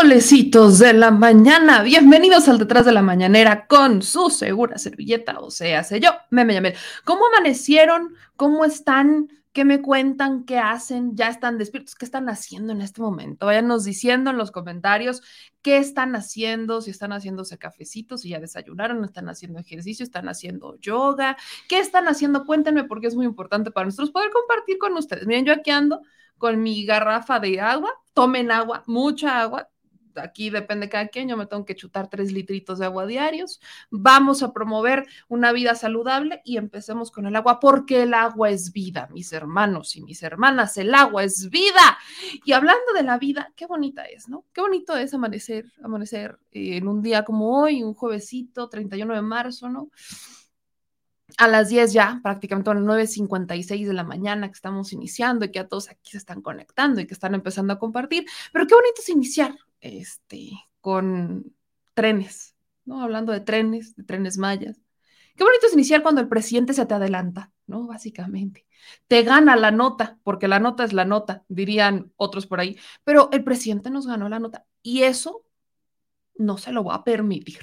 Solecitos de la mañana. Bienvenidos al Detrás de la Mañanera con su segura servilleta, o sea, sé yo, Yamel. ¿Cómo amanecieron? ¿Cómo están? ¿Qué me cuentan? ¿Qué hacen? ¿Ya están despiertos? ¿Qué están haciendo en este momento? Váyanos diciendo en los comentarios qué están haciendo, si están haciéndose cafecitos, si ya desayunaron, están haciendo ejercicio, están haciendo yoga, ¿qué están haciendo? Cuéntenme porque es muy importante para nosotros poder compartir con ustedes. Miren, yo aquí ando con mi garrafa de agua, tomen agua, mucha agua. Aquí depende cada quien, yo me tengo que chutar tres litritos de agua diarios. Vamos a promover una vida saludable y empecemos con el agua, porque el agua es vida, mis hermanos y mis hermanas, el agua es vida. Y hablando de la vida, qué bonita es, ¿no? Qué bonito es amanecer, amanecer eh, en un día como hoy, un juevesito, 31 de marzo, ¿no? a las 10 ya, prácticamente a las 9.56 de la mañana que estamos iniciando y que a todos aquí se están conectando y que están empezando a compartir. Pero qué bonito es iniciar este, con trenes, ¿no? Hablando de trenes, de trenes mayas. Qué bonito es iniciar cuando el presidente se te adelanta, ¿no? Básicamente. Te gana la nota, porque la nota es la nota, dirían otros por ahí, pero el presidente nos ganó la nota y eso no se lo va a permitir.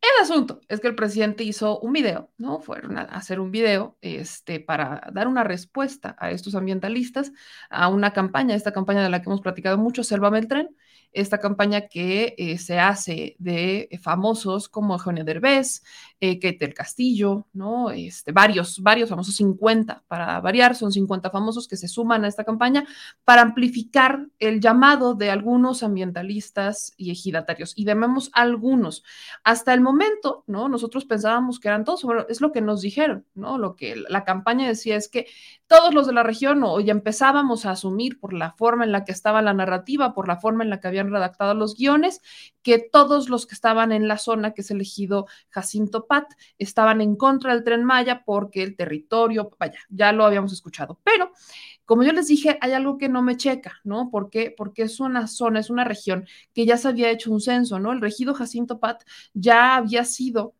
El asunto es que el presidente hizo un video, ¿no? Fueron a hacer un video este, para dar una respuesta a estos ambientalistas, a una campaña, esta campaña de la que hemos platicado mucho, Sélvame el tren, esta campaña que eh, se hace de famosos como Eugenio Derbez, eh, Kate del Castillo, ¿no? Este, varios, varios famosos, 50 para variar, son 50 famosos que se suman a esta campaña para amplificar el llamado de algunos ambientalistas y ejidatarios. Y debemos algunos. Hasta el momento, ¿no? Nosotros pensábamos que eran todos, bueno, es lo que nos dijeron, ¿no? Lo que la campaña decía es que todos los de la región, o ya empezábamos a asumir por la forma en la que estaba la narrativa, por la forma en la que habían redactado los guiones, que todos los que estaban en la zona que es elegido Jacinto Pat estaban en contra del tren Maya porque el territorio, vaya, ya lo habíamos escuchado. Pero, como yo les dije, hay algo que no me checa, ¿no? Porque es una zona, es una región que ya se había hecho un censo, ¿no? El regido Jacinto Pat ya había sido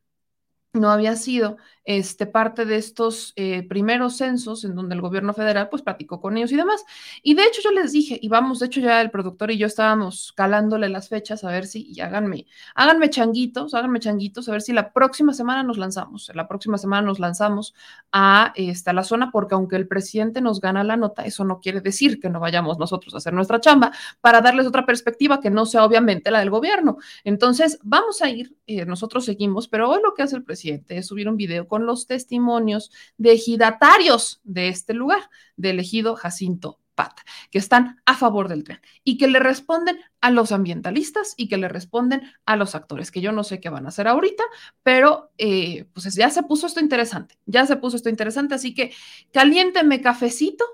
no había sido este, parte de estos eh, primeros censos en donde el gobierno federal pues platicó con ellos y demás. Y de hecho yo les dije, y vamos, de hecho ya el productor y yo estábamos calándole las fechas a ver si, y háganme, háganme changuitos, háganme changuitos, a ver si la próxima semana nos lanzamos, la próxima semana nos lanzamos a, esta, la zona, porque aunque el presidente nos gana la nota, eso no quiere decir que no vayamos nosotros a hacer nuestra chamba para darles otra perspectiva que no sea obviamente la del gobierno. Entonces, vamos a ir, eh, nosotros seguimos, pero hoy lo que hace el presidente es subir un video con los testimonios de ejidatarios de este lugar, de elegido Jacinto Pat, que están a favor del tren y que le responden a los ambientalistas y que le responden a los actores, que yo no sé qué van a hacer ahorita, pero eh, pues ya se puso esto interesante, ya se puso esto interesante, así que caliénteme cafecito,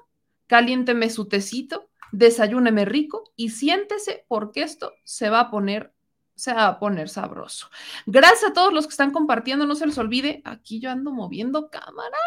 caliénteme su tecito, desayúneme rico y siéntese porque esto se va a poner se va a poner sabroso. Gracias a todos los que están compartiendo, no se les olvide, aquí yo ando moviendo cámaras.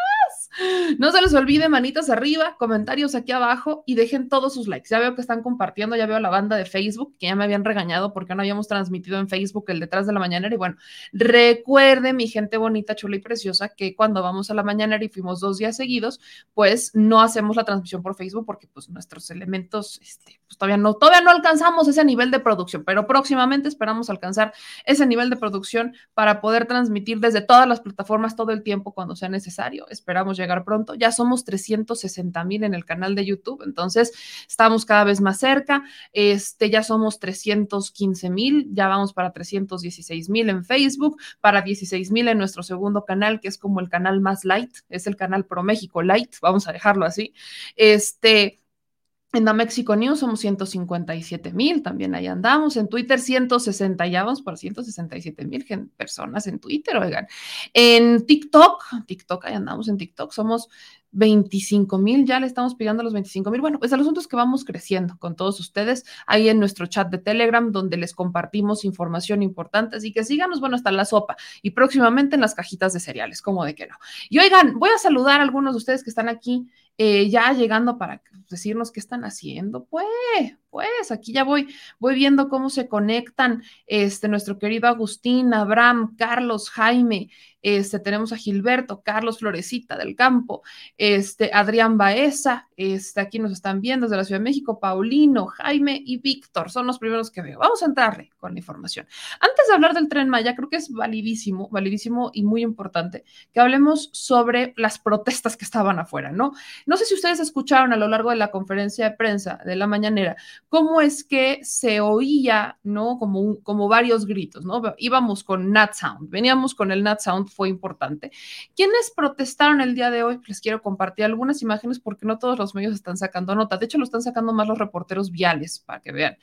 No se les olvide, manitas arriba, comentarios aquí abajo y dejen todos sus likes. Ya veo que están compartiendo, ya veo la banda de Facebook que ya me habían regañado porque no habíamos transmitido en Facebook el detrás de la mañanera. Y bueno, recuerde, mi gente bonita, chula y preciosa, que cuando vamos a la mañanera y fuimos dos días seguidos, pues no hacemos la transmisión por Facebook porque pues nuestros elementos, este, pues todavía no, todavía no alcanzamos ese nivel de producción, pero próximamente esperamos alcanzar ese nivel de producción para poder transmitir desde todas las plataformas todo el tiempo cuando sea necesario. Esperamos llegar pronto. Ya somos 360 mil en el canal de YouTube, entonces estamos cada vez más cerca. Este, ya somos 315 mil, ya vamos para 316 mil en Facebook, para 16 mil en nuestro segundo canal, que es como el canal más light, es el canal Pro México Light, vamos a dejarlo así. Este, en The Mexico News somos 157 mil, también ahí andamos. En Twitter 160, ya vamos por 167 mil personas en Twitter, oigan. En TikTok, TikTok, ahí andamos en TikTok, somos 25 mil, ya le estamos pidiendo los 25 mil. Bueno, pues el asunto es que vamos creciendo con todos ustedes ahí en nuestro chat de Telegram, donde les compartimos información importante. Así que síganos, bueno, hasta la sopa y próximamente en las cajitas de cereales, como de que no. Y oigan, voy a saludar a algunos de ustedes que están aquí eh, ya llegando para decirnos qué están haciendo. Pues, pues aquí ya voy, voy viendo cómo se conectan este, nuestro querido Agustín, Abraham, Carlos, Jaime, este, tenemos a Gilberto, Carlos Florecita del Campo, este, Adrián Baeza, este, aquí nos están viendo desde la Ciudad de México, Paulino, Jaime y Víctor, son los primeros que veo. Vamos a entrarle con la información. Antes de hablar del tren Maya, creo que es validísimo, validísimo y muy importante que hablemos sobre las protestas que estaban afuera, ¿no? No sé si ustedes escucharon a lo largo de la conferencia de prensa de la mañanera cómo es que se oía, ¿no? Como, como varios gritos, ¿no? Íbamos con Nat Sound, veníamos con el Nat Sound fue importante. ¿Quiénes protestaron el día de hoy? Les quiero compartir algunas imágenes porque no todos los medios están sacando nota. De hecho, lo están sacando más los reporteros viales para que vean.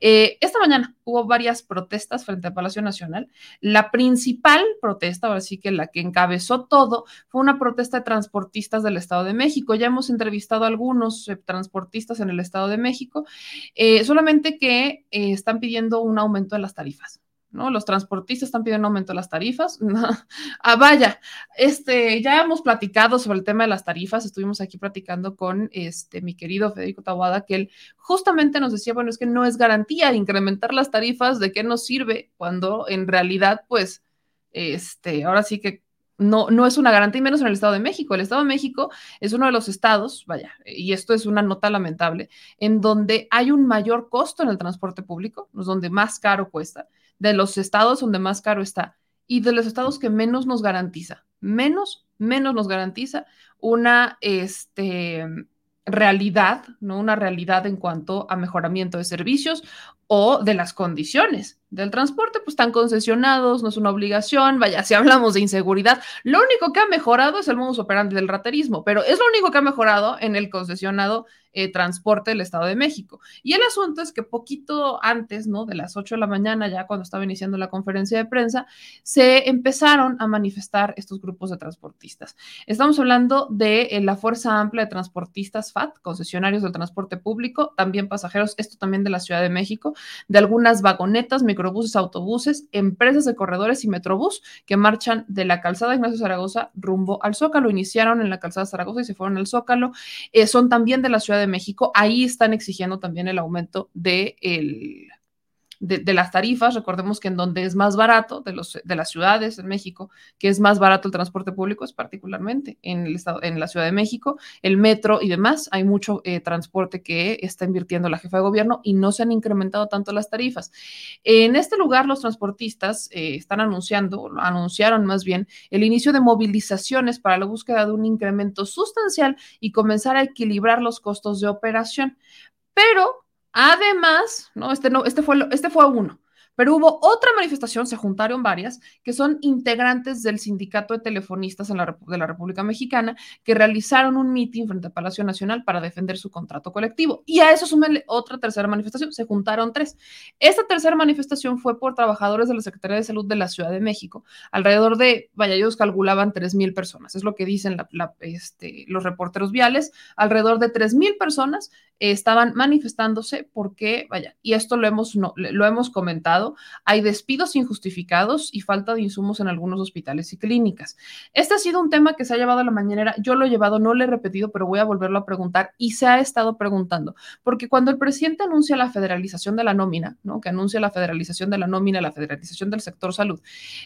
Eh, esta mañana hubo varias protestas frente al Palacio Nacional. La principal protesta, ahora sí que la que encabezó todo, fue una protesta de transportistas del Estado de México. Ya hemos entrevistado a algunos eh, transportistas en el Estado de México, eh, solamente que están pidiendo un aumento de las tarifas. ¿no? Los transportistas están pidiendo un aumento de las tarifas. ah, vaya, este, ya hemos platicado sobre el tema de las tarifas, estuvimos aquí platicando con este, mi querido Federico Tawada, que él justamente nos decía, bueno, es que no es garantía incrementar las tarifas, ¿de qué nos sirve? Cuando en realidad, pues, este, ahora sí que no, no es una garantía, y menos en el Estado de México. El Estado de México es uno de los estados, vaya, y esto es una nota lamentable, en donde hay un mayor costo en el transporte público, donde más caro cuesta de los estados donde más caro está y de los estados que menos nos garantiza, menos, menos nos garantiza una este, realidad, ¿no? Una realidad en cuanto a mejoramiento de servicios o de las condiciones del transporte, pues están concesionados, no es una obligación, vaya, si hablamos de inseguridad, lo único que ha mejorado es el modus operandi del raterismo, pero es lo único que ha mejorado en el concesionado eh, transporte del Estado de México. Y el asunto es que poquito antes, ¿no? De las 8 de la mañana, ya cuando estaba iniciando la conferencia de prensa, se empezaron a manifestar estos grupos de transportistas. Estamos hablando de eh, la Fuerza Amplia de Transportistas FAT, concesionarios del transporte público, también pasajeros, esto también de la Ciudad de México, de algunas vagonetas, microbuses, autobuses, empresas de corredores y metrobús que marchan de la calzada Ignacio Zaragoza rumbo al Zócalo. Iniciaron en la calzada Zaragoza y se fueron al Zócalo. Eh, son también de la Ciudad de México, ahí están exigiendo también el aumento de de, las tarifas. Recordemos que en donde es más barato, de, los, de las ciudades en México, que es más barato el transporte público, es particularmente en, el estado, en la Ciudad de México, el metro y demás. Hay mucho eh, transporte que está invirtiendo la jefa de gobierno y no se han incrementado tanto las tarifas. En este lugar, los transportistas eh, están anunciando, anunciaron más bien, el inicio de movilizaciones para la búsqueda de un incremento sustancial y comenzar a equilibrar los costos de operación. Pero Además, ¿no? Este, no, este, fue, este fue uno. Pero hubo otra manifestación, se juntaron varias, que son integrantes del Sindicato de Telefonistas de la República Mexicana, que realizaron un mitin frente al Palacio Nacional para defender su contrato colectivo. Y a eso súmenle otra tercera manifestación, se juntaron tres. Esta tercera manifestación fue por trabajadores de la Secretaría de Salud de la Ciudad de México. Alrededor de, vaya, ellos calculaban tres mil personas, es lo que dicen este, los reporteros viales, alrededor de tres mil personas estaban manifestándose porque, vaya, y esto lo hemos, lo hemos comentado, hay despidos injustificados y falta de insumos en algunos hospitales y clínicas. Este ha sido un tema que se ha llevado a la mañanera, yo lo he llevado, no lo he repetido, pero voy a volverlo a preguntar y se ha estado preguntando, porque cuando el presidente anuncia la federalización de la nómina, ¿no? Que anuncia la federalización de la nómina, la federalización del sector salud,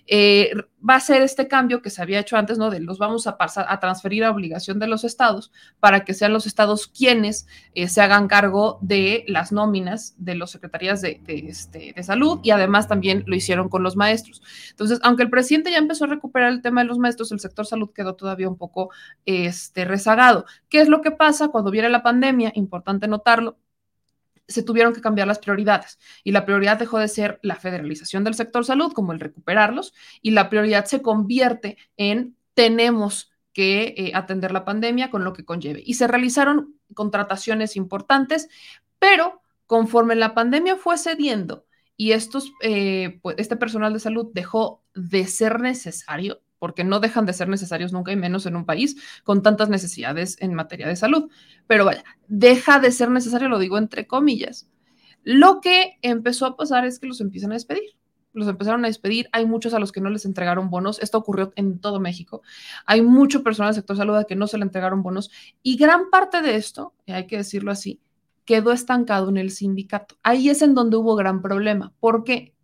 eh, va a ser este cambio que se había hecho antes, ¿no? De los vamos a pasar a transferir a obligación de los estados para que sean los estados quienes eh, se hagan cargo de las nóminas de las secretarías de, este, de, salud y además también lo hicieron con los maestros. Entonces, aunque el presidente ya empezó a recuperar el tema de los maestros, el sector salud quedó todavía un poco este, rezagado. ¿Qué es lo que pasa cuando viene la pandemia? Importante notarlo se tuvieron que cambiar las prioridades y la prioridad dejó de ser la federalización del sector salud, como el recuperarlos, y la prioridad se convierte en tenemos que eh, atender la pandemia con lo que conlleve. Y se realizaron contrataciones importantes, pero conforme la pandemia fue cediendo y estos, eh, pues, este personal de salud dejó de ser necesario, porque no dejan de ser necesarios nunca y menos en un país con tantas necesidades en materia de salud. Pero vaya, deja de ser necesario, lo digo entre comillas. Lo que empezó a pasar es que los empiezan a despedir. Los empezaron a despedir. Hay muchos a los que no les entregaron bonos. Esto ocurrió en todo México. Hay mucho personal del sector salud a que no se le entregaron bonos. Y gran parte de esto, hay que decirlo así, quedó estancado en el sindicato. Ahí es en donde hubo gran problema. ¿Por qué?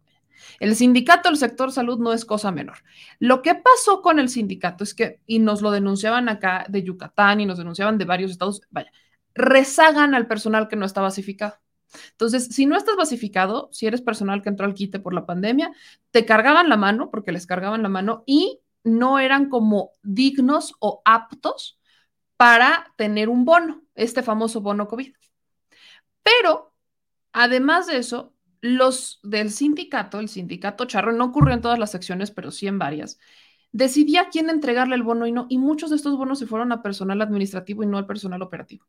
El sindicato del sector salud no es cosa menor. Lo que pasó con el sindicato es que, y nos lo denunciaban acá de Yucatán y nos denunciaban de varios estados, vaya, rezagan al personal que no está basificado. Entonces, si no estás basificado, si eres personal que entró al quite por la pandemia, te cargaban la mano, porque les cargaban la mano, y no eran como dignos o aptos para tener un bono, este famoso bono COVID. Pero, además de eso, los del sindicato, el sindicato charro, no ocurrió en todas las secciones, pero sí en varias, decidía quién entregarle el bono y no, y muchos de estos bonos se fueron a personal administrativo y no al personal operativo.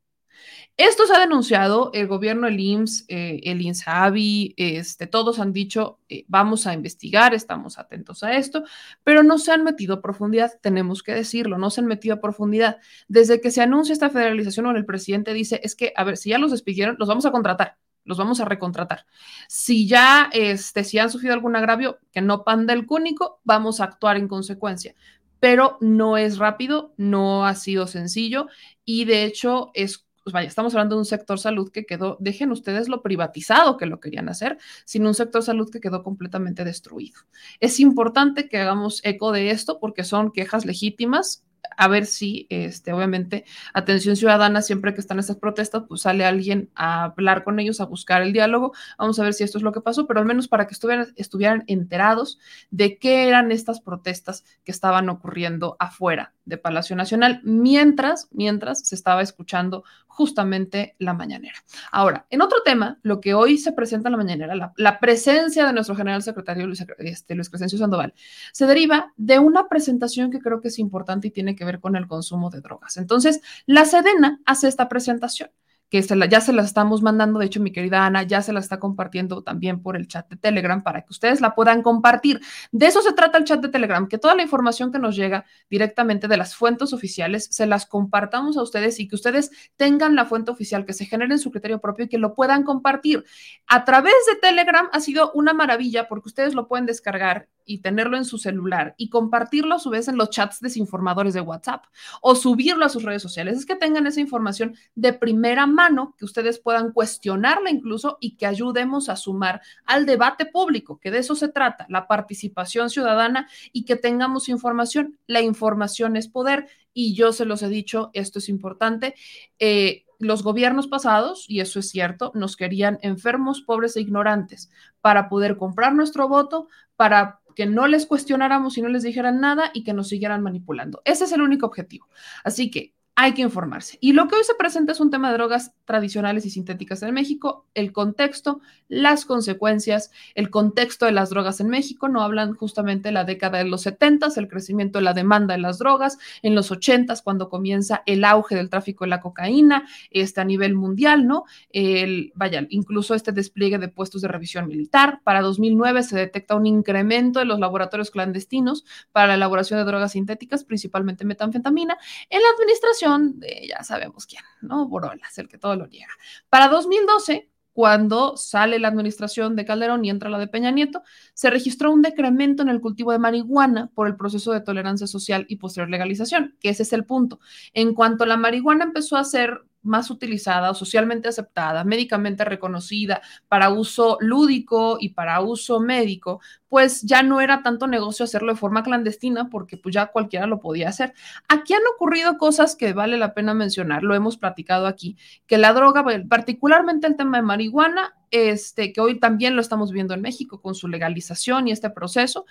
Esto se ha denunciado, el gobierno, el IMSS, eh, el INSABI, este, todos han dicho, eh, vamos a investigar, estamos atentos a esto, pero no se han metido a profundidad, tenemos que decirlo, no se han metido a profundidad. Desde que se anuncia esta federalización, el presidente dice, es que, a ver, si ya los despidieron, los vamos a contratar los vamos a recontratar. Si ya, este, si han sufrido algún agravio que no panda el cúnico, vamos a actuar en consecuencia. Pero no es rápido, no ha sido sencillo y de hecho es, pues vaya, estamos hablando de un sector salud que quedó, dejen ustedes lo privatizado que lo querían hacer, sino un sector salud que quedó completamente destruido. Es importante que hagamos eco de esto porque son quejas legítimas a ver si, este, obviamente, atención ciudadana, siempre que están estas protestas, pues sale alguien a hablar con ellos, a buscar el diálogo. Vamos a ver si esto es lo que pasó, pero al menos para que estuvieran, estuvieran enterados de qué eran estas protestas que estaban ocurriendo afuera de Palacio Nacional, mientras, mientras se estaba escuchando justamente la mañanera. Ahora, en otro tema, lo que hoy se presenta en la mañanera, la, presencia de nuestro general secretario Luis, este, Luis Crescencio Sandoval, se deriva de una presentación que creo que es importante y tiene que ver con el consumo de drogas. Entonces, la Sedena hace esta presentación que ya se la estamos mandando, de hecho mi querida Ana ya se la está compartiendo también por el chat de Telegram para que ustedes la puedan compartir. De eso se trata el chat de Telegram, que toda la información que nos llega directamente de las fuentes oficiales se las compartamos a ustedes y que ustedes tengan la fuente oficial, que se genere en su criterio propio y que lo puedan compartir. A través de Telegram ha sido una maravilla porque ustedes lo pueden descargar y tenerlo en su celular y compartirlo a su vez en los chats desinformadores de WhatsApp o subirlo a sus redes sociales. Es que tengan esa información de primera mano, que ustedes puedan cuestionarla incluso y que ayudemos a sumar al debate público, que de eso se trata, la participación ciudadana y que tengamos información. La información es poder y yo se los he dicho, esto es importante. Eh, los gobiernos pasados, y eso es cierto, nos querían enfermos, pobres e ignorantes para poder comprar nuestro voto, para que no les cuestionáramos y no les dijeran nada y que nos siguieran manipulando. Ese es el único objetivo. Así que hay que informarse. Y lo que hoy se presenta es un tema de drogas tradicionales y sintéticas en México, el contexto, las consecuencias, el contexto de las drogas en México. No hablan justamente de la década de los 70, el crecimiento de la demanda de las drogas, en los 80, cuando comienza el auge del tráfico de la cocaína este, a nivel mundial, ¿no? El, vaya, incluso este despliegue de puestos de revisión militar. Para 2009 se detecta un incremento de los laboratorios clandestinos para la elaboración de drogas sintéticas, principalmente metanfetamina. En la administración de ya sabemos quién, ¿no? Borolas, el que todo lo niega. Para 2012, cuando sale la administración de Calderón y entra la de Peña Nieto, se registró un decremento en el cultivo de marihuana por el proceso de tolerancia social y posterior legalización, que ese es el punto. En cuanto la marihuana empezó a ser más utilizada socialmente aceptada, médicamente reconocida para uso lúdico y para uso médico, pues ya no era tanto negocio hacerlo de forma clandestina porque pues ya cualquiera lo podía hacer. Aquí han ocurrido cosas que vale la pena mencionar, lo hemos platicado aquí, que la droga, particularmente el tema de marihuana, este, que hoy también lo estamos viendo en México con su legalización y este proceso,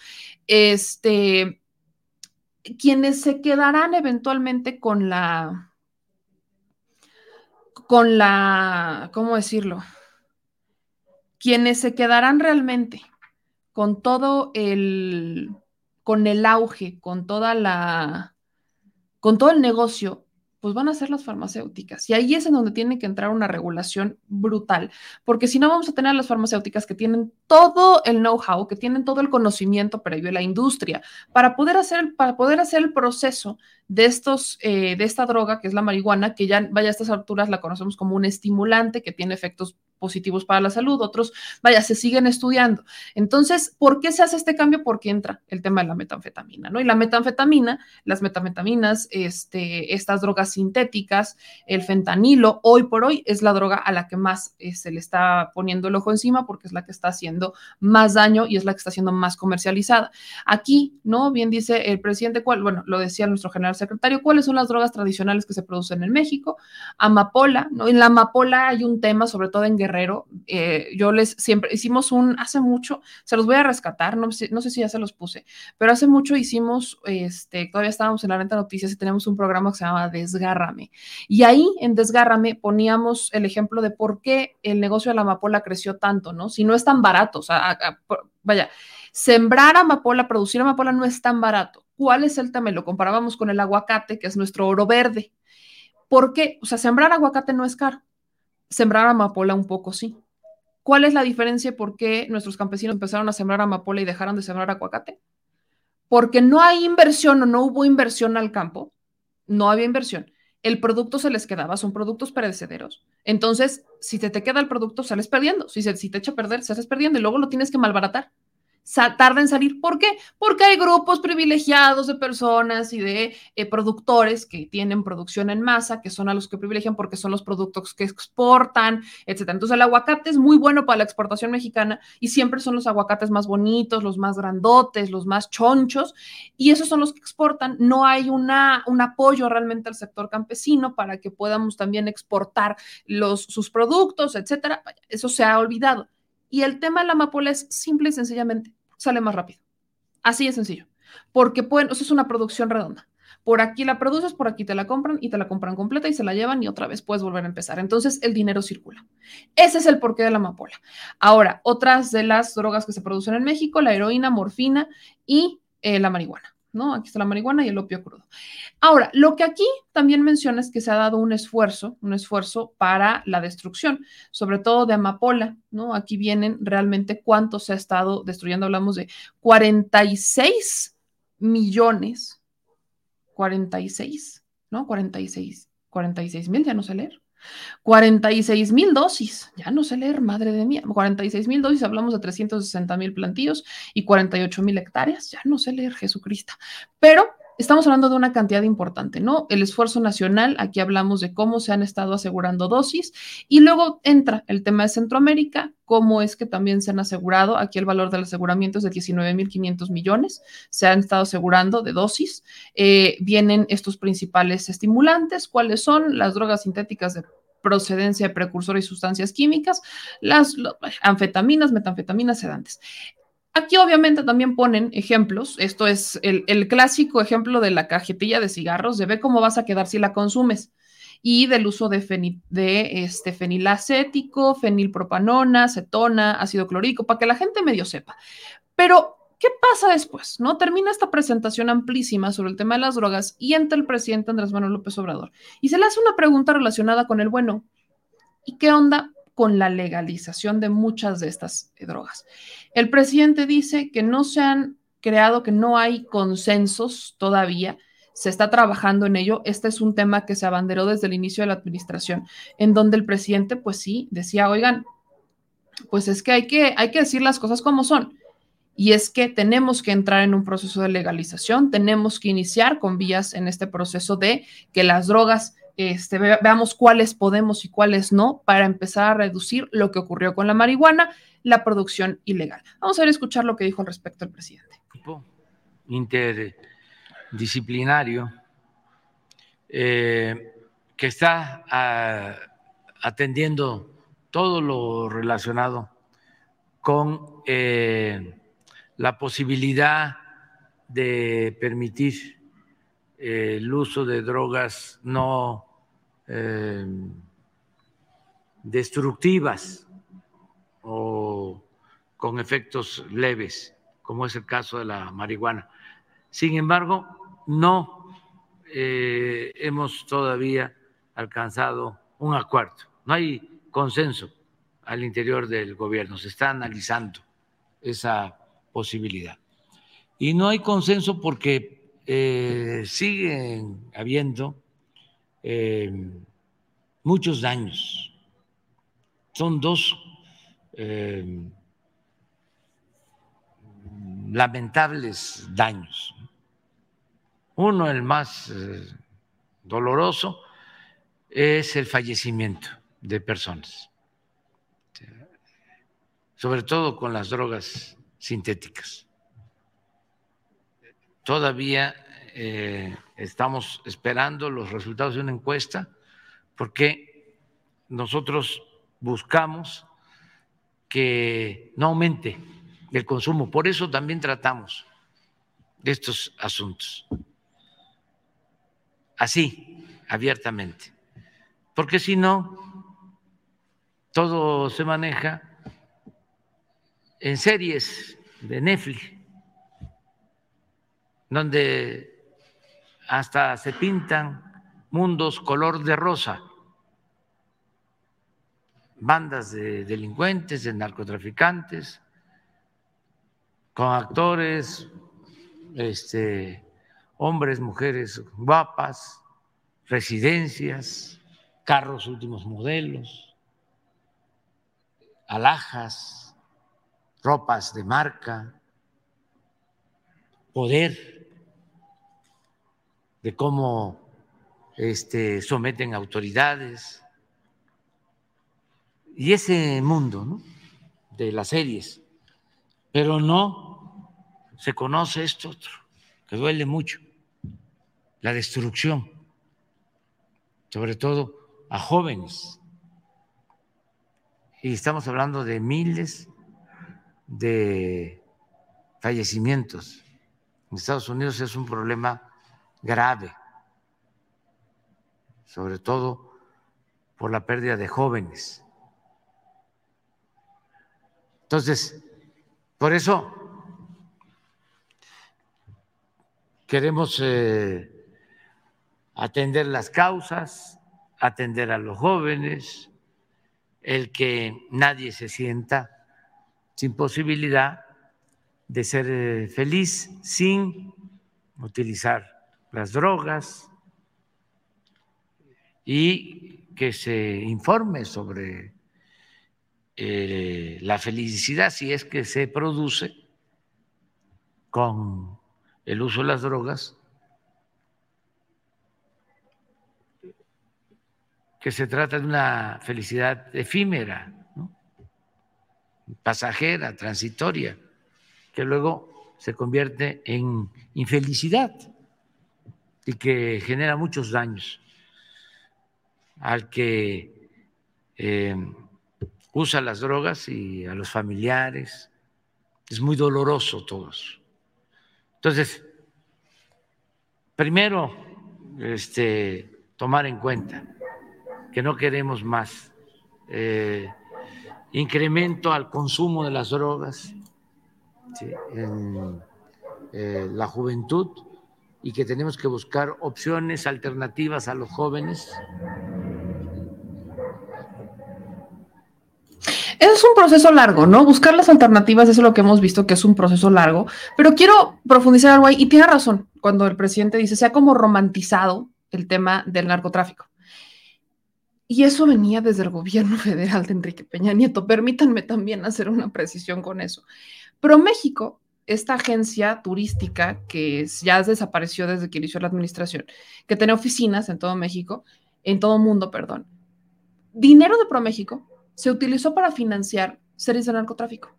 este, quienes se quedarán eventualmente con la con la, ¿cómo decirlo? Quienes se quedarán realmente con todo el, con el auge, con toda la, con todo el negocio, pues van a ser las farmacéuticas. Y ahí es en donde tiene que entrar una regulación brutal, porque si no vamos a tener las farmacéuticas que tienen todo el know-how, que tienen todo el conocimiento previo de la industria para poder hacer, para poder hacer el proceso de, estos, eh, de esta droga, que es la marihuana, que ya vaya a estas alturas la conocemos como un estimulante que tiene efectos positivos para la salud, otros, vaya, se siguen estudiando. Entonces, ¿por qué se hace este cambio? Porque entra el tema de la metanfetamina, ¿no? Y la metanfetamina, las metanfetaminas, este, estas drogas sintéticas, el fentanilo, hoy por hoy es la droga a la que más eh, se le está poniendo el ojo encima porque es la que está haciendo más daño y es la que está siendo más comercializada. Aquí, ¿no? Bien dice el presidente, ¿cuál? Bueno, lo decía nuestro general secretario, ¿cuáles son las drogas tradicionales que se producen en México? Amapola, ¿no? En la amapola hay un tema, sobre todo en eh, yo les siempre hicimos un, hace mucho, se los voy a rescatar, no, sé, no sé si ya se los puse, pero hace mucho hicimos, este, todavía estábamos en la renta noticias y tenemos un programa que se llama Desgárrame. Y ahí en Desgárrame poníamos el ejemplo de por qué el negocio de la amapola creció tanto, ¿no? Si no es tan barato, o sea, vaya, sembrar amapola, producir amapola no es tan barato. ¿Cuál es el tema? Lo comparábamos con el aguacate, que es nuestro oro verde. ¿Por qué? O sea, sembrar aguacate no es caro sembrar amapola un poco, sí. ¿Cuál es la diferencia por qué nuestros campesinos empezaron a sembrar amapola y dejaron de sembrar aguacate? Porque no hay inversión o no hubo inversión al campo, no había inversión. El producto se les quedaba, son productos perecederos. Entonces, si te, te queda el producto, sales perdiendo. Si, se, si te echa a perder, sales perdiendo y luego lo tienes que malbaratar tarda en salir. ¿Por qué? Porque hay grupos privilegiados de personas y de eh, productores que tienen producción en masa, que son a los que privilegian porque son los productos que exportan, etc. Entonces el aguacate es muy bueno para la exportación mexicana y siempre son los aguacates más bonitos, los más grandotes, los más chonchos y esos son los que exportan. No hay una, un apoyo realmente al sector campesino para que podamos también exportar los, sus productos, etc. Eso se ha olvidado. Y el tema de la amapola es simple y sencillamente, sale más rápido. Así de sencillo. Porque pueden, eso es una producción redonda. Por aquí la produces, por aquí te la compran y te la compran completa y se la llevan y otra vez puedes volver a empezar. Entonces el dinero circula. Ese es el porqué de la amapola. Ahora, otras de las drogas que se producen en México, la heroína, morfina y eh, la marihuana. ¿No? Aquí está la marihuana y el opio crudo. Ahora, lo que aquí también menciona es que se ha dado un esfuerzo, un esfuerzo para la destrucción, sobre todo de amapola, ¿no? Aquí vienen realmente cuánto se ha estado destruyendo, hablamos de 46 millones, 46, ¿no? 46, 46 mil, ya no sé leer. 46 mil dosis, ya no sé leer, madre de mía, 46 mil dosis, hablamos de 360 mil plantíos y 48 mil hectáreas, ya no sé leer, Jesucristo. Pero estamos hablando de una cantidad importante, ¿no? El esfuerzo nacional, aquí hablamos de cómo se han estado asegurando dosis y luego entra el tema de Centroamérica, cómo es que también se han asegurado, aquí el valor del aseguramiento es de 19.500 millones, se han estado asegurando de dosis, eh, vienen estos principales estimulantes, ¿cuáles son? Las drogas sintéticas de procedencia de precursores y sustancias químicas, las anfetaminas, metanfetaminas, sedantes. Aquí obviamente también ponen ejemplos. Esto es el, clásico ejemplo de la cajetilla de cigarros, de ve cómo vas a quedar si la consumes. Y del uso de, este fenilacético, fenilpropanona, cetona, ácido clorhídrico, para que la gente medio sepa. Pero, ¿qué pasa después? ¿No? Termina esta presentación amplísima sobre el tema de las drogas y entra el presidente Andrés Manuel López Obrador. Y se le hace una pregunta relacionada con el bueno. ¿Y qué onda con la legalización de muchas de estas eh, drogas. El presidente dice que no se han creado, que no hay consensos todavía, se está trabajando en ello. Este es un tema que se abanderó desde el inicio de la administración, en donde el presidente, pues sí, decía, oigan, pues es que hay que, hay que decir las cosas como son. Y es que tenemos que entrar en un proceso de legalización, tenemos que iniciar con vías en este proceso de que las drogas este, veamos cuáles podemos y cuáles no para empezar a reducir lo que ocurrió con la marihuana, la producción ilegal. Vamos a ver escuchar lo que dijo al respecto el presidente. Interdisciplinario eh, que está ah, atendiendo todo lo relacionado con eh, la posibilidad de permitir el uso de drogas no eh, destructivas o con efectos leves, como es el caso de la marihuana. Sin embargo, no eh, hemos todavía alcanzado un acuerdo. No hay consenso al interior del gobierno. Se está analizando esa posibilidad. Y no hay consenso porque eh, siguen habiendo eh, muchos daños. Son dos eh, lamentables daños. Uno, el más doloroso, es el fallecimiento de personas sobre todo con las drogas sintéticas. Todavía eh, estamos esperando los resultados de una encuesta porque nosotros buscamos que no aumente el consumo. Por eso también tratamos de estos asuntos. Así, abiertamente. Porque si no, todo se maneja en series de Netflix, donde hasta se pintan mundos color de rosa, bandas de delincuentes, de narcotraficantes, con actores, este, hombres, mujeres guapas, residencias, carros últimos modelos, alhajas, ropas de marca, poder, de cómo este, someten autoridades. Y ese mundo de las series, pero no se conoce esto otro, que duele mucho, la destrucción, sobre todo a jóvenes. Y estamos hablando de miles de fallecimientos en Estados Unidos es un problema grave, sobre todo por la pérdida de jóvenes. Entonces, por eso queremos eh, atender las causas, atender a los jóvenes, el que nadie se sienta sin posibilidad de ser eh, feliz sin utilizar las drogas y que se informe sobre eh, la felicidad si es que se produce con el uso de las drogas, que se trata de una felicidad efímera, pasajera, transitoria, que luego se convierte en infelicidad y que genera muchos daños al que eh, usa las drogas y a los familiares. Es muy doloroso todo. Entonces, primero, este, tomar en cuenta que no queremos más eh, incremento al consumo de las drogas en eh, la juventud y que tenemos que buscar opciones alternativas a los jóvenes. Es un proceso largo, ¿no? Buscar las alternativas es lo que hemos visto que es un proceso largo, pero quiero profundizar algo ahí y tiene razón cuando el presidente dice se ha como romantizado el tema del narcotráfico. Y eso venía desde el gobierno federal de Enrique Peña Nieto. Permítanme también hacer una precisión con eso. Pero México, esta agencia turística que ya desapareció desde que inició la administración, que tiene oficinas en todo México, en todo mundo, perdón, dinero de ProMéxico se utilizó para financiar series de narcotráfico.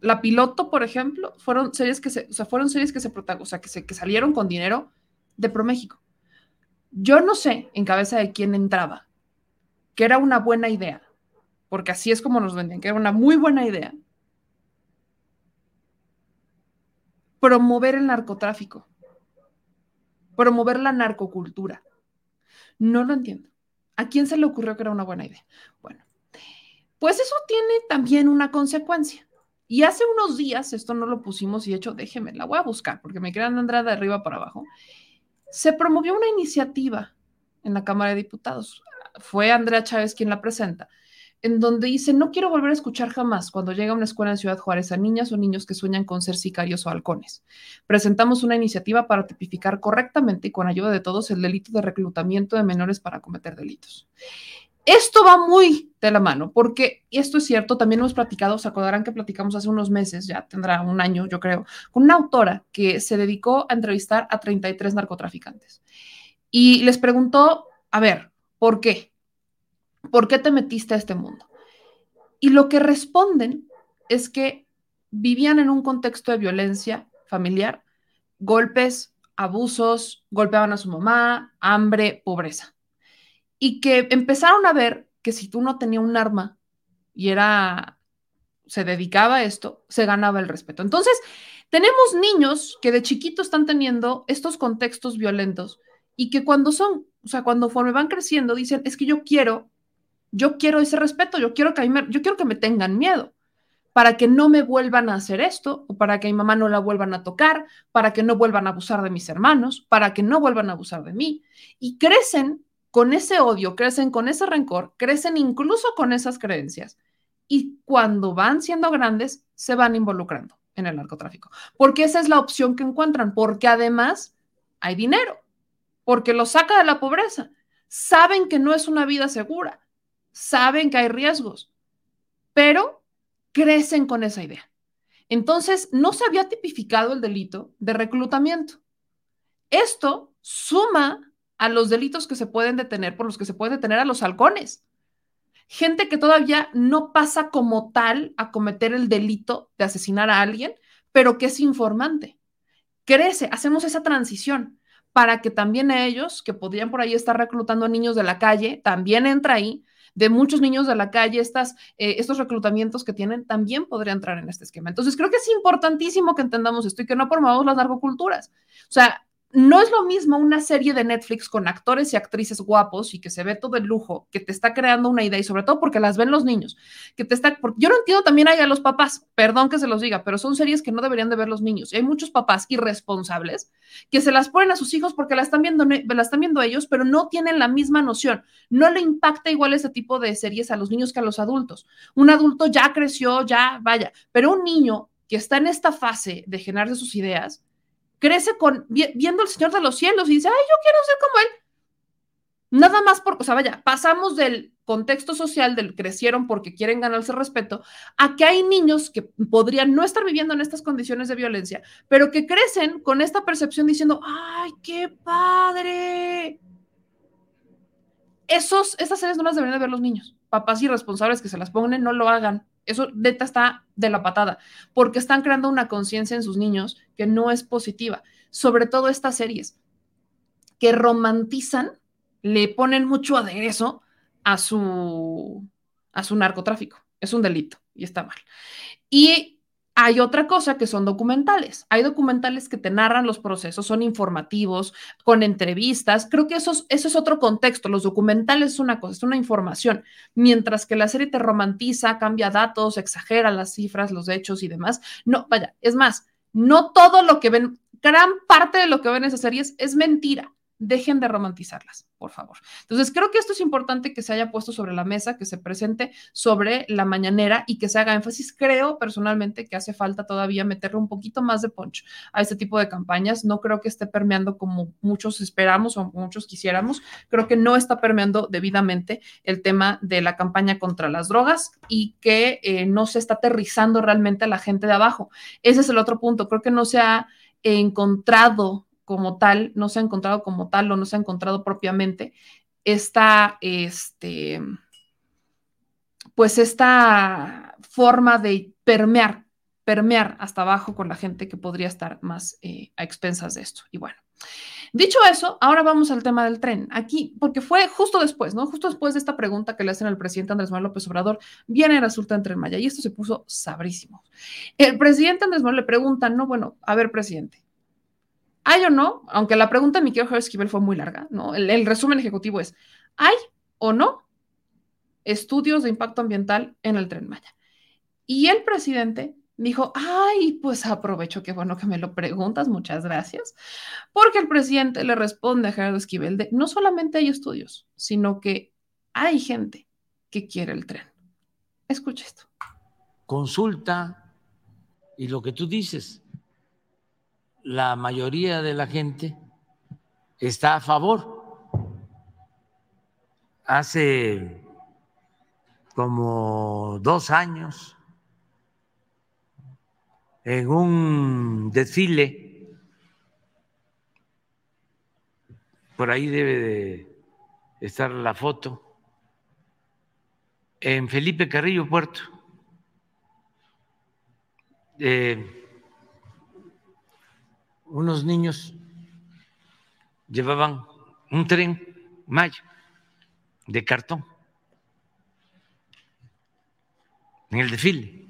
La piloto, por ejemplo, fueron series que se, o sea, fueron series que se, o sea, que, se, que salieron con dinero de ProMéxico. Yo no sé en cabeza de quién entraba, que era una buena idea, porque así es como nos vendían, que era una muy buena idea. Promover el narcotráfico, promover la narcocultura. No lo entiendo. ¿A quién se le ocurrió que era una buena idea? Bueno, pues eso tiene también una consecuencia. Y hace unos días, esto no lo pusimos y de hecho, déjeme, la voy a buscar porque me quedan andar de arriba para abajo. Se promovió una iniciativa en la Cámara de Diputados. Fue Andrea Chávez quien la presenta, en donde dice, no quiero volver a escuchar jamás cuando llega a una escuela en Ciudad Juárez a niñas o niños que sueñan con ser sicarios o halcones. Presentamos una iniciativa para tipificar correctamente y con ayuda de todos el delito de reclutamiento de menores para cometer delitos. Esto va muy de la mano, porque esto es cierto, también hemos platicado, se acordarán que platicamos hace unos meses, ya tendrá un año, yo creo, con una autora que se dedicó a entrevistar a 33 narcotraficantes. Y les preguntó, a ver, ¿por qué? ¿Por qué te metiste a este mundo? Y lo que responden es que vivían en un contexto de violencia familiar, golpes, abusos, golpeaban a su mamá, hambre, pobreza y que empezaron a ver que si tú no tenías un arma y era, se dedicaba a esto, se ganaba el respeto. Entonces, tenemos niños que de chiquito están teniendo estos contextos violentos y que cuando son, o sea, cuando van creciendo, dicen, es que yo quiero, yo quiero ese respeto, yo quiero que, me, yo quiero que me tengan miedo para que no me vuelvan a hacer esto, o para que mi mamá no la vuelvan a tocar, para que no vuelvan a abusar de mis hermanos, para que no vuelvan a abusar de mí. Y crecen con ese odio, crecen con ese rencor, crecen incluso con esas creencias. Y cuando van siendo grandes, se van involucrando en el narcotráfico. Porque esa es la opción que encuentran, porque además hay dinero, porque lo saca de la pobreza. Saben que no es una vida segura, saben que hay riesgos, pero crecen con esa idea. Entonces, no se había tipificado el delito de reclutamiento. Esto suma a los delitos que se pueden detener, por los que se puede detener a los halcones. Gente que todavía no pasa como tal a cometer el delito de asesinar a alguien, pero que es informante. Crece, hacemos esa transición para que también a ellos, que podrían por ahí estar reclutando a niños de la calle, también entra ahí, de muchos niños de la calle, estas, eh, estos reclutamientos que tienen, también podrían entrar en este esquema. Entonces, creo que es importantísimo que entendamos esto y que no promovamos las narcoculturas. O sea, no es lo mismo una serie de Netflix con actores y actrices guapos y que se ve todo el lujo, que te está creando una idea y sobre todo porque las ven los niños, que te está, yo no entiendo también hay a los papás, perdón que se los diga, pero son series que no deberían de ver los niños. Hay muchos papás irresponsables que se las ponen a sus hijos porque la están viendo, la están viendo ellos, pero no tienen la misma noción. No le impacta igual ese tipo de series a los niños que a los adultos. Un adulto ya creció, ya vaya, pero un niño que está en esta fase de generarse sus ideas, crece con, viendo al Señor de los cielos y dice, ay, yo quiero ser como Él. Nada más por, o sea, vaya, pasamos del contexto social del crecieron porque quieren ganarse respeto a que hay niños que podrían no estar viviendo en estas condiciones de violencia, pero que crecen con esta percepción diciendo, ay, qué padre. Esos, esas series no las deberían de ver los niños. Papás irresponsables que se las ponen, no lo hagan. Eso neta está de la patada, porque están creando una conciencia en sus niños que no es positiva. Sobre todo estas series que romantizan, le ponen mucho aderezo a su, a su narcotráfico. Es un delito y está mal. Y hay otra cosa que son documentales. Hay documentales que te narran los procesos, son informativos, con entrevistas. Creo que eso es, es otro contexto. Los documentales es una cosa, es una información, mientras que la serie te romantiza, cambia datos, exagera las cifras, los hechos y demás. No, vaya, es más, no todo lo que ven, gran parte de lo que ven en esas series es mentira dejen de romantizarlas, por favor. Entonces, creo que esto es importante que se haya puesto sobre la mesa, que se presente sobre la mañanera y que se haga énfasis. Creo personalmente que hace falta todavía meterle un poquito más de punch a este tipo de campañas. No creo que esté permeando como muchos esperamos o muchos quisiéramos. Creo que no está permeando debidamente el tema de la campaña contra las drogas y que eh, no se está aterrizando realmente a la gente de abajo. Ese es el otro punto. Creo que no se ha encontrado como tal, no se ha encontrado como tal o no se ha encontrado propiamente esta, este, pues esta forma de permear, permear hasta abajo con la gente que podría estar más eh, a expensas de esto. Y bueno, dicho eso, ahora vamos al tema del tren. Aquí, porque fue justo después, ¿no? Justo después de esta pregunta que le hacen al presidente Andrés Manuel López Obrador, viene el resulta en Tren Maya y esto se puso sabrísimo. El presidente Andrés Manuel le pregunta, no, bueno, a ver, presidente, ¿Hay o no? Aunque la pregunta de mi querido Esquivel fue muy larga, ¿no? El, resumen ejecutivo es, ¿hay o no estudios de impacto ambiental en el tren Maya? Y el presidente dijo, ay, pues aprovecho, qué bueno que me lo preguntas, muchas gracias, porque el presidente le responde a Gerardo Esquivel de, no solamente hay estudios, sino que hay gente que quiere el tren. Escucha esto. Consulta y lo que tú dices, la mayoría de la gente está a favor. Hace como dos años, en un desfile, por ahí debe de estar la foto, en Felipe Carrillo Puerto. Eh, unos niños llevaban un tren Maya de cartón en el desfile.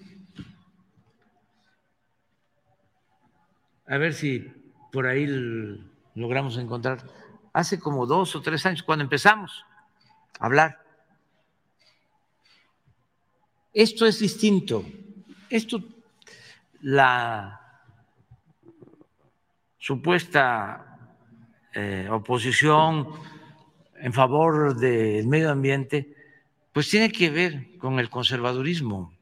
A ver si por ahí logramos encontrar. Hace como dos o tres años, cuando empezamos a hablar. Esto es distinto. Esto, la supuesta eh, oposición en favor del medio ambiente, pues tiene que ver con el conservadurismo.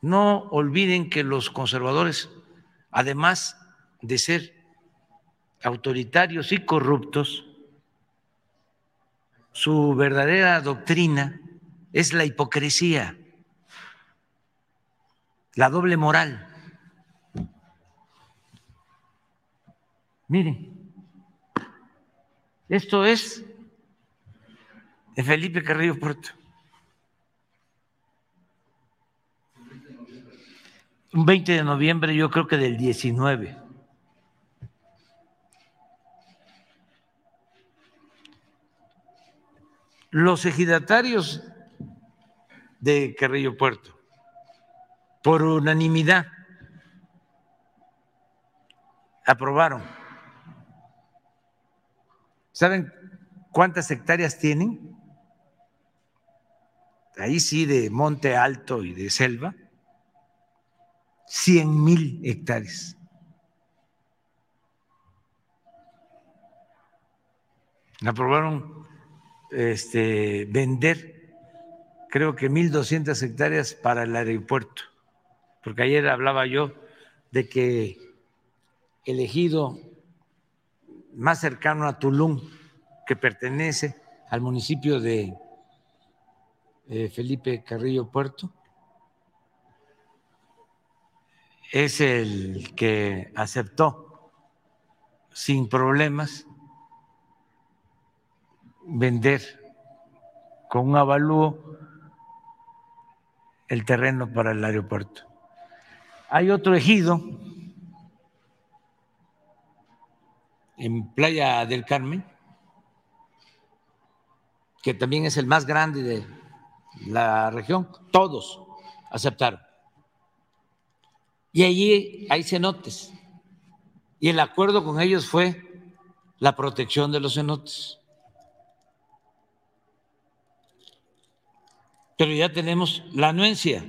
No olviden que los conservadores, además de ser autoritarios y corruptos, su verdadera doctrina es la hipocresía, la doble moral. Miren, esto es de Felipe Carrillo Puerto. Un 20 de noviembre, yo creo que del 19. Los ejidatarios de Carrillo Puerto, por unanimidad, aprobaron ¿Saben cuántas hectáreas tienen? Ahí sí, de monte alto y de selva. 100 mil hectáreas. Aprobaron este, vender, creo que 1.200 hectáreas para el aeropuerto, porque ayer hablaba yo de que elegido más cercano a Tulum, que pertenece al municipio de eh, Felipe Carrillo Puerto, es el que aceptó sin problemas vender con un avalúo el terreno para el aeropuerto. Hay otro ejido en Playa del Carmen, que también es el más grande de la región, todos aceptaron. Y allí hay cenotes. Y el acuerdo con ellos fue la protección de los cenotes. Pero ya tenemos la anuencia.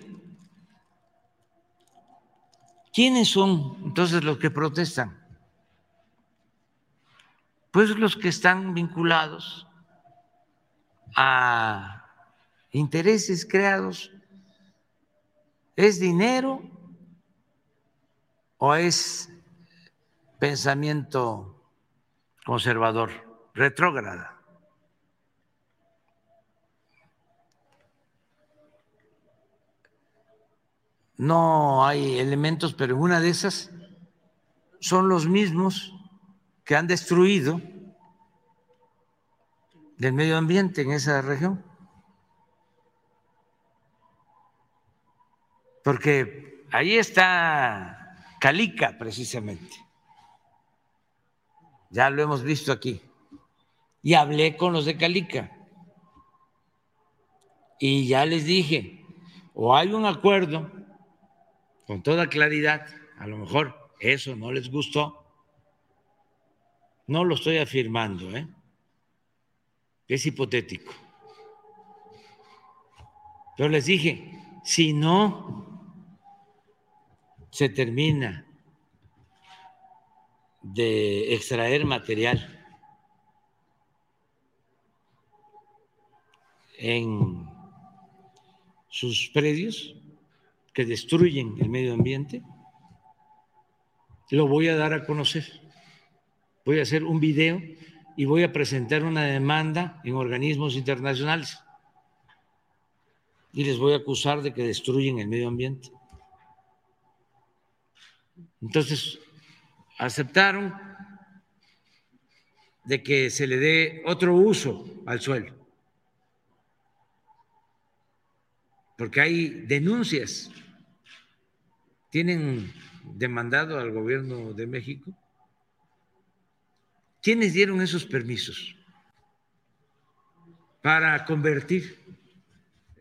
¿Quiénes son entonces los que protestan? Pues los que están vinculados a intereses creados, ¿es dinero o es pensamiento conservador, retrógrada? No hay elementos, pero una de esas son los mismos que han destruido del medio ambiente en esa región. Porque ahí está Calica precisamente. Ya lo hemos visto aquí. Y hablé con los de Calica. Y ya les dije, o hay un acuerdo con toda claridad, a lo mejor eso no les gustó, no lo estoy afirmando, ¿eh? es hipotético. Pero les dije, si no se termina de extraer material en sus predios que destruyen el medio ambiente, lo voy a dar a conocer. Voy a hacer un video y voy a presentar una demanda en organismos internacionales. Y les voy a acusar de que destruyen el medio ambiente. Entonces, aceptaron de que se le dé otro uso al suelo. Porque hay denuncias. Tienen demandado al gobierno de México. ¿Quiénes dieron esos permisos para convertir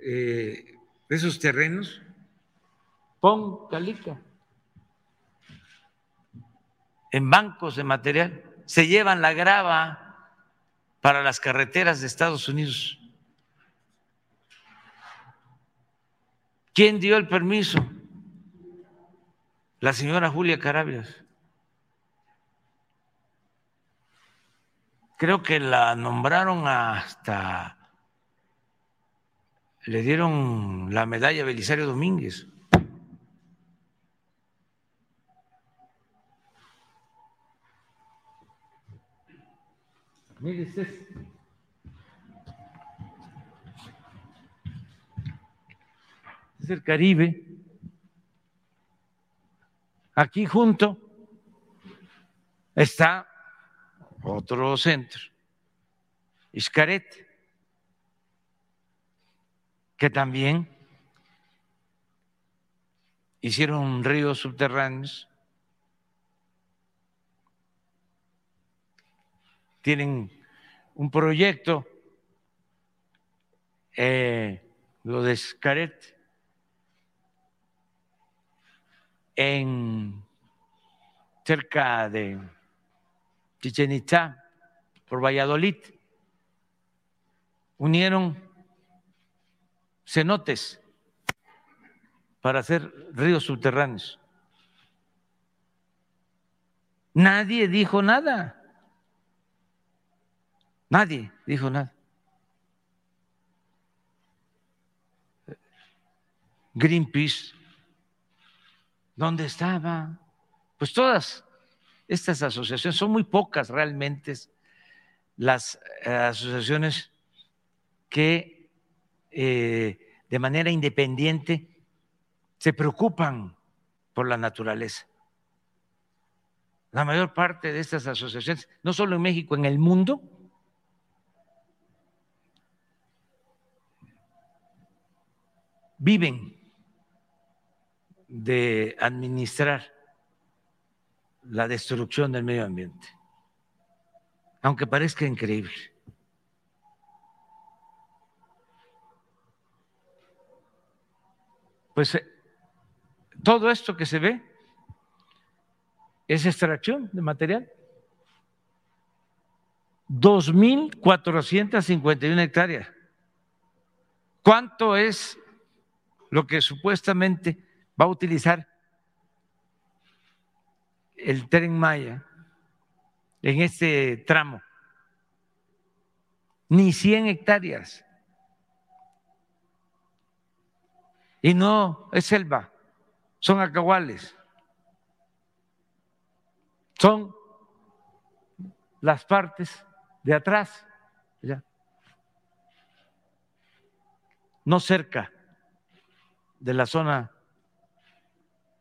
eh, esos terrenos? Pon calica en bancos de material, se llevan la grava para las carreteras de Estados Unidos. ¿Quién dio el permiso? La señora Julia Carabias. Creo que la nombraron hasta, le dieron la medalla Belisario Domínguez. Mire usted. Es el Caribe. Aquí junto está otro centro, Iscaret, que también hicieron ríos subterráneos tienen un proyecto, eh, lo de Scaret, en cerca de Chichen Itza, por Valladolid, unieron cenotes para hacer ríos subterráneos. Nadie dijo nada. Nadie dijo nada. Greenpeace, ¿dónde estaba? Pues todas estas asociaciones, son muy pocas realmente las eh, asociaciones que eh, de manera independiente se preocupan por la naturaleza. La mayor parte de estas asociaciones, no solo en México, en el mundo, viven de administrar la destrucción del medio ambiente, aunque parezca increíble. Pues eh, todo esto que se ve es extracción de material. 2.451 hectáreas. ¿Cuánto es lo que supuestamente va a utilizar el tren Maya en este tramo. Ni 100 hectáreas. Y no es selva, son acahuales. Son las partes de atrás, ya. no cerca de la zona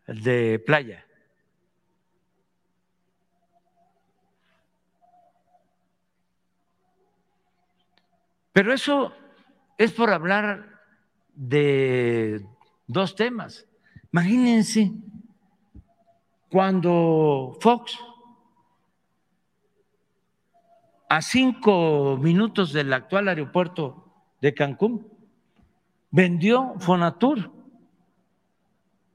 de playa. Pero eso es por hablar de dos temas. Imagínense cuando Fox, a cinco minutos del actual aeropuerto de Cancún, vendió Fonatur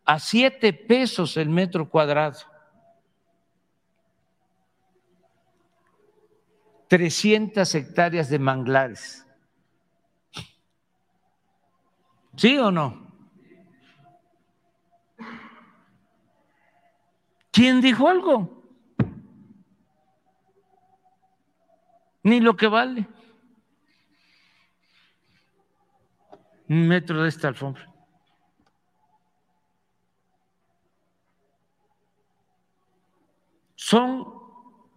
a siete pesos el metro cuadrado. 300 hectáreas de manglares. ¿Sí o no? ¿Quién dijo algo? Ni lo que vale. Un metro de esta alfombra. Son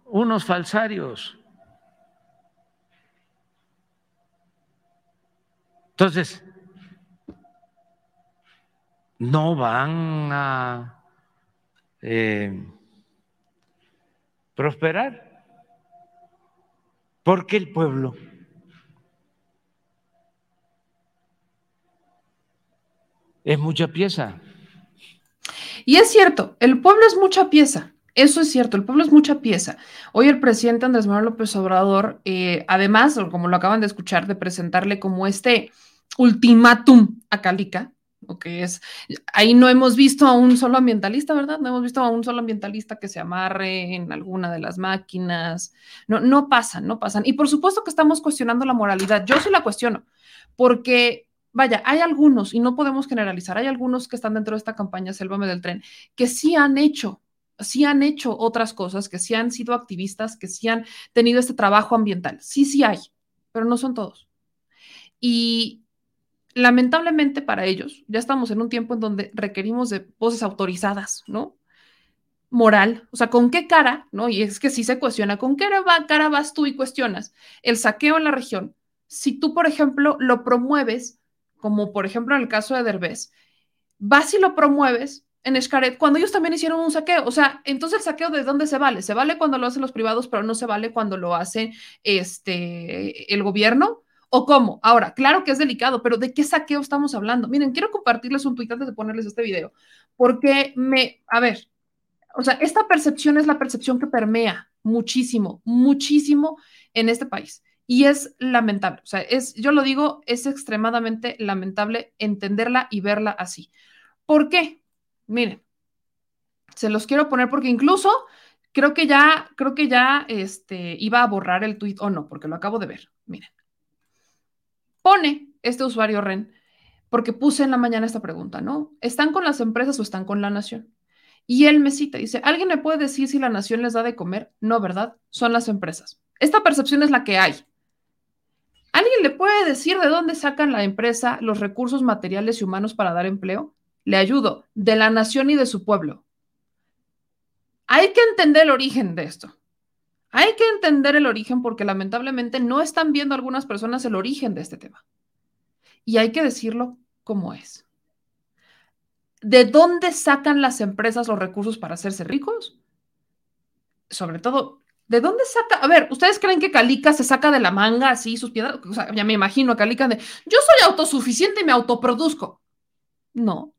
unos falsarios. Entonces, no van a eh, prosperar, porque el pueblo es mucha pieza. Y es cierto, el pueblo es mucha pieza. Eso es cierto, el pueblo es mucha pieza. Hoy el presidente Andrés Manuel López Obrador, eh, además, como lo acaban de escuchar, de presentarle como este ultimátum a Calica, o que es, ahí no hemos visto a un solo ambientalista, ¿verdad? No hemos visto a un solo ambientalista que se amarre en alguna de las máquinas. No, no pasan, no pasan. Y por supuesto que estamos cuestionando la moralidad. Yo sí la cuestiono, porque, vaya, hay algunos, y no podemos generalizar, hay algunos que están dentro de esta campaña Sélvame del Tren, que sí han hecho sí han hecho otras cosas, que sí han sido activistas, que sí han tenido este trabajo ambiental. Sí, sí hay, pero no son todos. Y lamentablemente para ellos, ya estamos en un tiempo en donde requerimos de voces autorizadas, ¿no? Moral, o sea, ¿con qué cara, no? Y es que sí se cuestiona, ¿con qué cara vas tú y cuestionas el saqueo en la región? Si tú, por ejemplo, lo promueves, como por ejemplo en el caso de Derbez, vas y lo promueves en Escaret cuando ellos también hicieron un saqueo. O sea, entonces el saqueo de dónde se vale? Se vale cuando lo hacen los privados, pero no se vale cuando lo hace este, el gobierno. ¿O cómo? Ahora, claro que es delicado, pero ¿de qué saqueo estamos hablando? Miren, quiero compartirles un tuit antes de ponerles este video, porque me, a ver, o sea, esta percepción es la percepción que permea muchísimo, muchísimo en este país. Y es lamentable, o sea, es, yo lo digo, es extremadamente lamentable entenderla y verla así. ¿Por qué? Miren, se los quiero poner porque incluso creo que ya, creo que ya este, iba a borrar el tweet o no, porque lo acabo de ver. Miren. Pone este usuario Ren, porque puse en la mañana esta pregunta, ¿no? ¿Están con las empresas o están con la nación? Y él me cita, dice, ¿alguien me puede decir si la nación les da de comer? No, ¿verdad? Son las empresas. Esta percepción es la que hay. ¿Alguien le puede decir de dónde sacan la empresa los recursos materiales y humanos para dar empleo? le ayudo, de la nación y de su pueblo. Hay que entender el origen de esto. Hay que entender el origen porque lamentablemente no están viendo algunas personas el origen de este tema. Y hay que decirlo como es. ¿De dónde sacan las empresas los recursos para hacerse ricos? Sobre todo, ¿de dónde saca? A ver, ¿ustedes creen que Calica se saca de la manga así sus piedras? O sea, ya me imagino a Calica de, yo soy autosuficiente y me autoproduzco. No,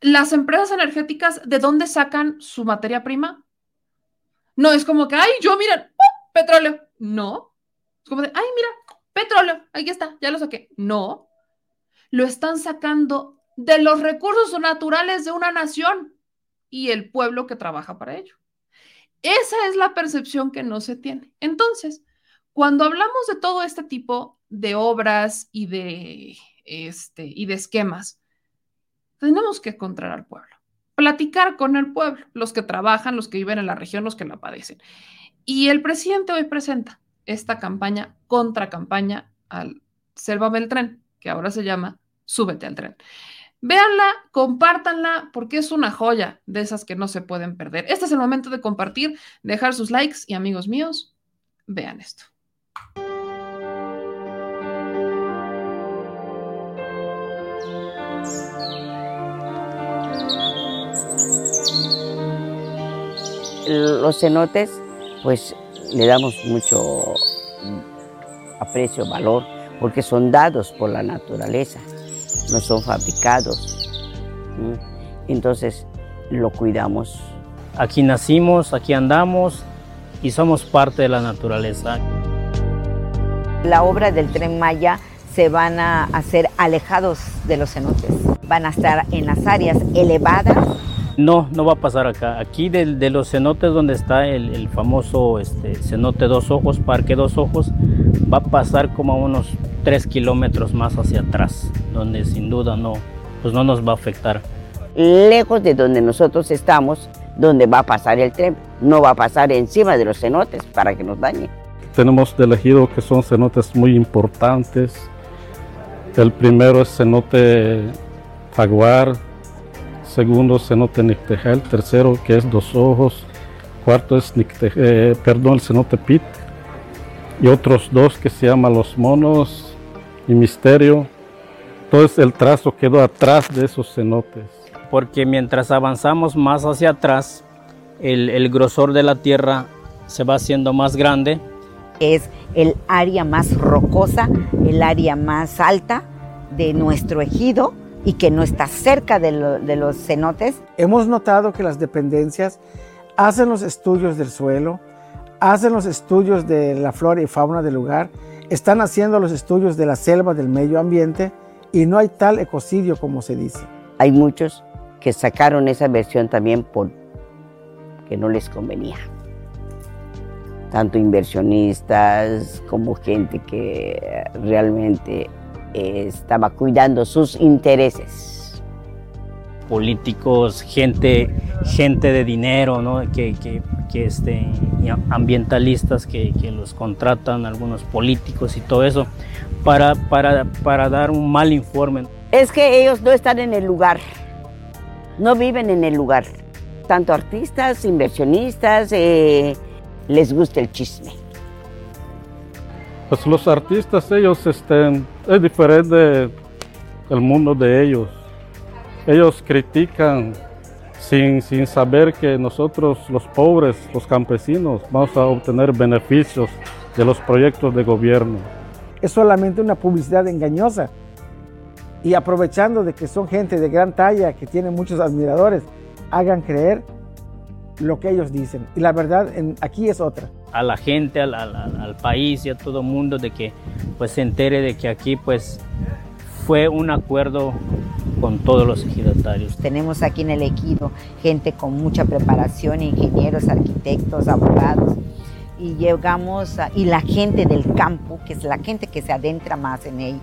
las empresas energéticas, ¿de dónde sacan su materia prima? No es como que, ay, yo, mira, petróleo. No. Es como de, ay, mira, petróleo, aquí está, ya lo saqué. No. Lo están sacando de los recursos naturales de una nación y el pueblo que trabaja para ello. Esa es la percepción que no se tiene. Entonces, cuando hablamos de todo este tipo de obras y de, este, y de esquemas, tenemos que encontrar al pueblo, platicar con el pueblo, los que trabajan, los que viven en la región, los que la padecen. Y el presidente hoy presenta esta campaña, contra campaña al Selva el tren, que ahora se llama Súbete al tren. Véanla, compártanla, porque es una joya de esas que no se pueden perder. Este es el momento de compartir, dejar sus likes y amigos míos, vean esto. Los cenotes, pues le damos mucho aprecio, valor, porque son dados por la naturaleza, no son fabricados. Entonces lo cuidamos. Aquí nacimos, aquí andamos y somos parte de la naturaleza. La obra del tren Maya se van a hacer alejados de los cenotes. Van a estar en las áreas elevadas no, no va a pasar acá. Aquí de, los cenotes donde está el, famoso este, cenote Dos Ojos, Parque Dos Ojos, va a pasar como a unos 3 kilómetros más hacia atrás, donde sin duda no, pues no nos va a afectar. Lejos de donde nosotros estamos, donde va a pasar el tren. No va a pasar encima de los cenotes para que nos dañe. Tenemos de elegido que son cenotes muy importantes. El primero es cenote Jaguar, segundo cenote Nictegel, tercero que es Dos Ojos, cuarto es eh, perdón, el cenote Pit, y otros dos que se llaman Los Monos y Misterio. Entonces el trazo quedó atrás de esos cenotes. Porque mientras avanzamos más hacia atrás, el, el grosor de la tierra se va haciendo más grande. Es el área más rocosa, el área más alta de nuestro ejido y que no está cerca de, los cenotes. Hemos notado que las dependencias hacen los estudios del suelo, hacen los estudios de la flora y fauna del lugar, están haciendo los estudios de la selva del medio ambiente y no hay tal ecocidio como se dice. Hay muchos que sacaron esa versión también por que no les convenía. Tanto inversionistas como gente que realmente estaba cuidando sus intereses. Políticos, gente, gente de dinero, ¿no? que, que, que este, ambientalistas que, que, los contratan, algunos políticos y todo eso, para, para, para dar un mal informe. Es que ellos no están en el lugar, no viven en el lugar. Tanto artistas, inversionistas, eh, les gusta el chisme. Pues los artistas, ellos estén, es diferente el mundo de ellos. Ellos critican sin, sin saber que nosotros, los pobres, los campesinos, vamos a obtener beneficios de los proyectos de gobierno. Es solamente una publicidad engañosa. Y aprovechando de que son gente de gran talla, que tienen muchos admiradores, hagan creer lo que ellos dicen. Y la verdad en, aquí es otra. A la gente, al, al, país y a todo el mundo de que pues se entere de que aquí pues fue un acuerdo con todos los ejidatarios. Tenemos aquí en el equipo gente con mucha preparación, ingenieros, arquitectos, abogados, y llegamos, a, y la gente del campo, que es la gente que se adentra más en él,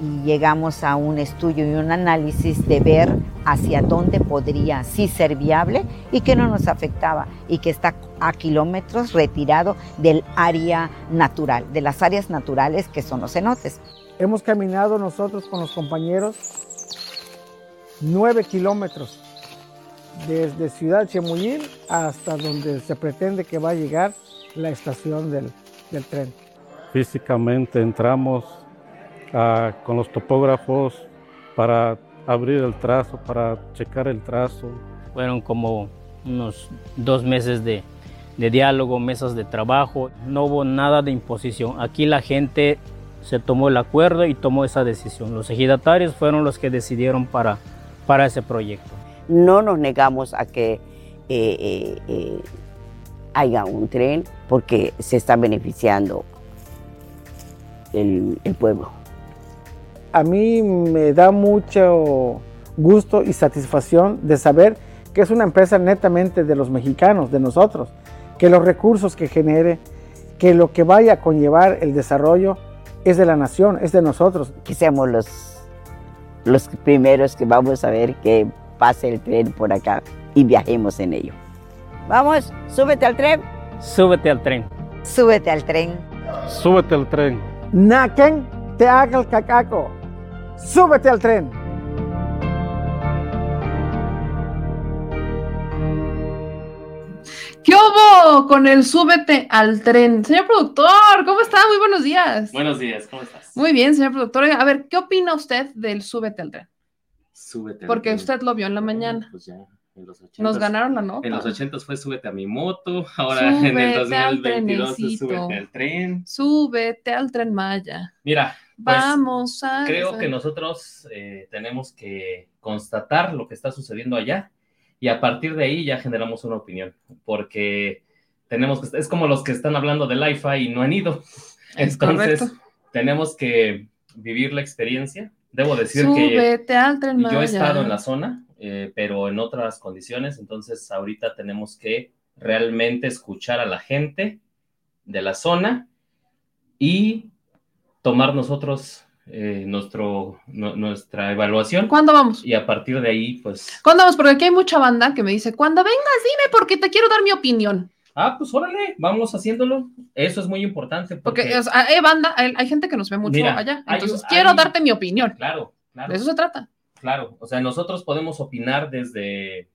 y llegamos a un estudio y un análisis de ver hacia dónde podría sí ser viable y que no nos afectaba y que está a kilómetros retirado del área natural, de las áreas naturales que son los cenotes. Hemos caminado nosotros con los compañeros nueve kilómetros desde Ciudad Chemuyil hasta donde se pretende que va a llegar la estación del, del tren. Físicamente entramos con los topógrafos para abrir el trazo, para checar el trazo. Fueron como unos dos meses de, de diálogo, mesas de trabajo, no hubo nada de imposición. Aquí la gente se tomó el acuerdo y tomó esa decisión. Los ejidatarios fueron los que decidieron para, para ese proyecto. No nos negamos a que eh, eh, eh, haya un tren porque se está beneficiando el, el pueblo a mí me da mucho gusto y satisfacción de saber que es una empresa netamente de los mexicanos, de nosotros, que los recursos que genere, que lo que vaya a conllevar el desarrollo es de la nación, es de nosotros. Que seamos los, los primeros que vamos a ver que pase el tren por acá y viajemos en ello. Vamos, súbete al tren. Súbete al tren. Súbete al tren. Súbete al tren. Naquen te haga el cacaco. Súbete al tren. ¿Qué hubo con el súbete al tren? Señor productor, ¿cómo está? Muy buenos días. Buenos días, ¿cómo estás? Muy bien, señor productor. A ver, ¿qué opina usted del súbete al tren? Súbete al Porque tren. usted lo vio en la mañana. Pues ya, en los 80. Nos ganaron la nota. En los 80 fue súbete a mi moto, ahora en el Súbete al 2022 es trenecito. súbete al tren. Súbete al tren Maya. Mira, pues, Vamos a. creo que nosotros eh, tenemos que constatar lo que está sucediendo allá y a partir de ahí ya generamos una opinión, porque tenemos que, es como los que están hablando del IFA y no han ido. Es Entonces, correcto. tenemos que vivir la experiencia. Debo decir que Súbete al tren yo he estado en la zona, eh, pero en otras condiciones, entonces ahorita tenemos que realmente escuchar a la gente de la zona y tomar nosotros eh, nuestro, nuestra evaluación. ¿Cuándo vamos? Y a partir de ahí, pues... ¿Cuándo vamos? Porque aquí hay mucha banda que me dice, cuando vengas, dime porque te quiero dar mi opinión. Ah, pues órale, vamos haciéndolo. Eso es muy importante. Porque, hay banda, hay, gente que nos ve mucho allá. Entonces, quiero darte mi opinión. Claro, claro. De eso se trata. Claro, o sea, nosotros podemos opinar desde...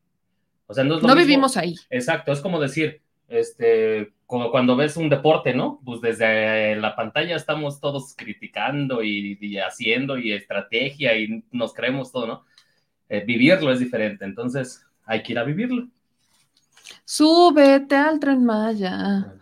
O sea, no, no vivimos ahí. Exacto, es como decir, este, como cuando ves un deporte, ¿no? Pues desde la pantalla estamos todos criticando y, haciendo y estrategia y nos creemos todo, ¿no? Eh, vivirlo es diferente, entonces hay que ir a vivirlo. Súbete al tren Maya.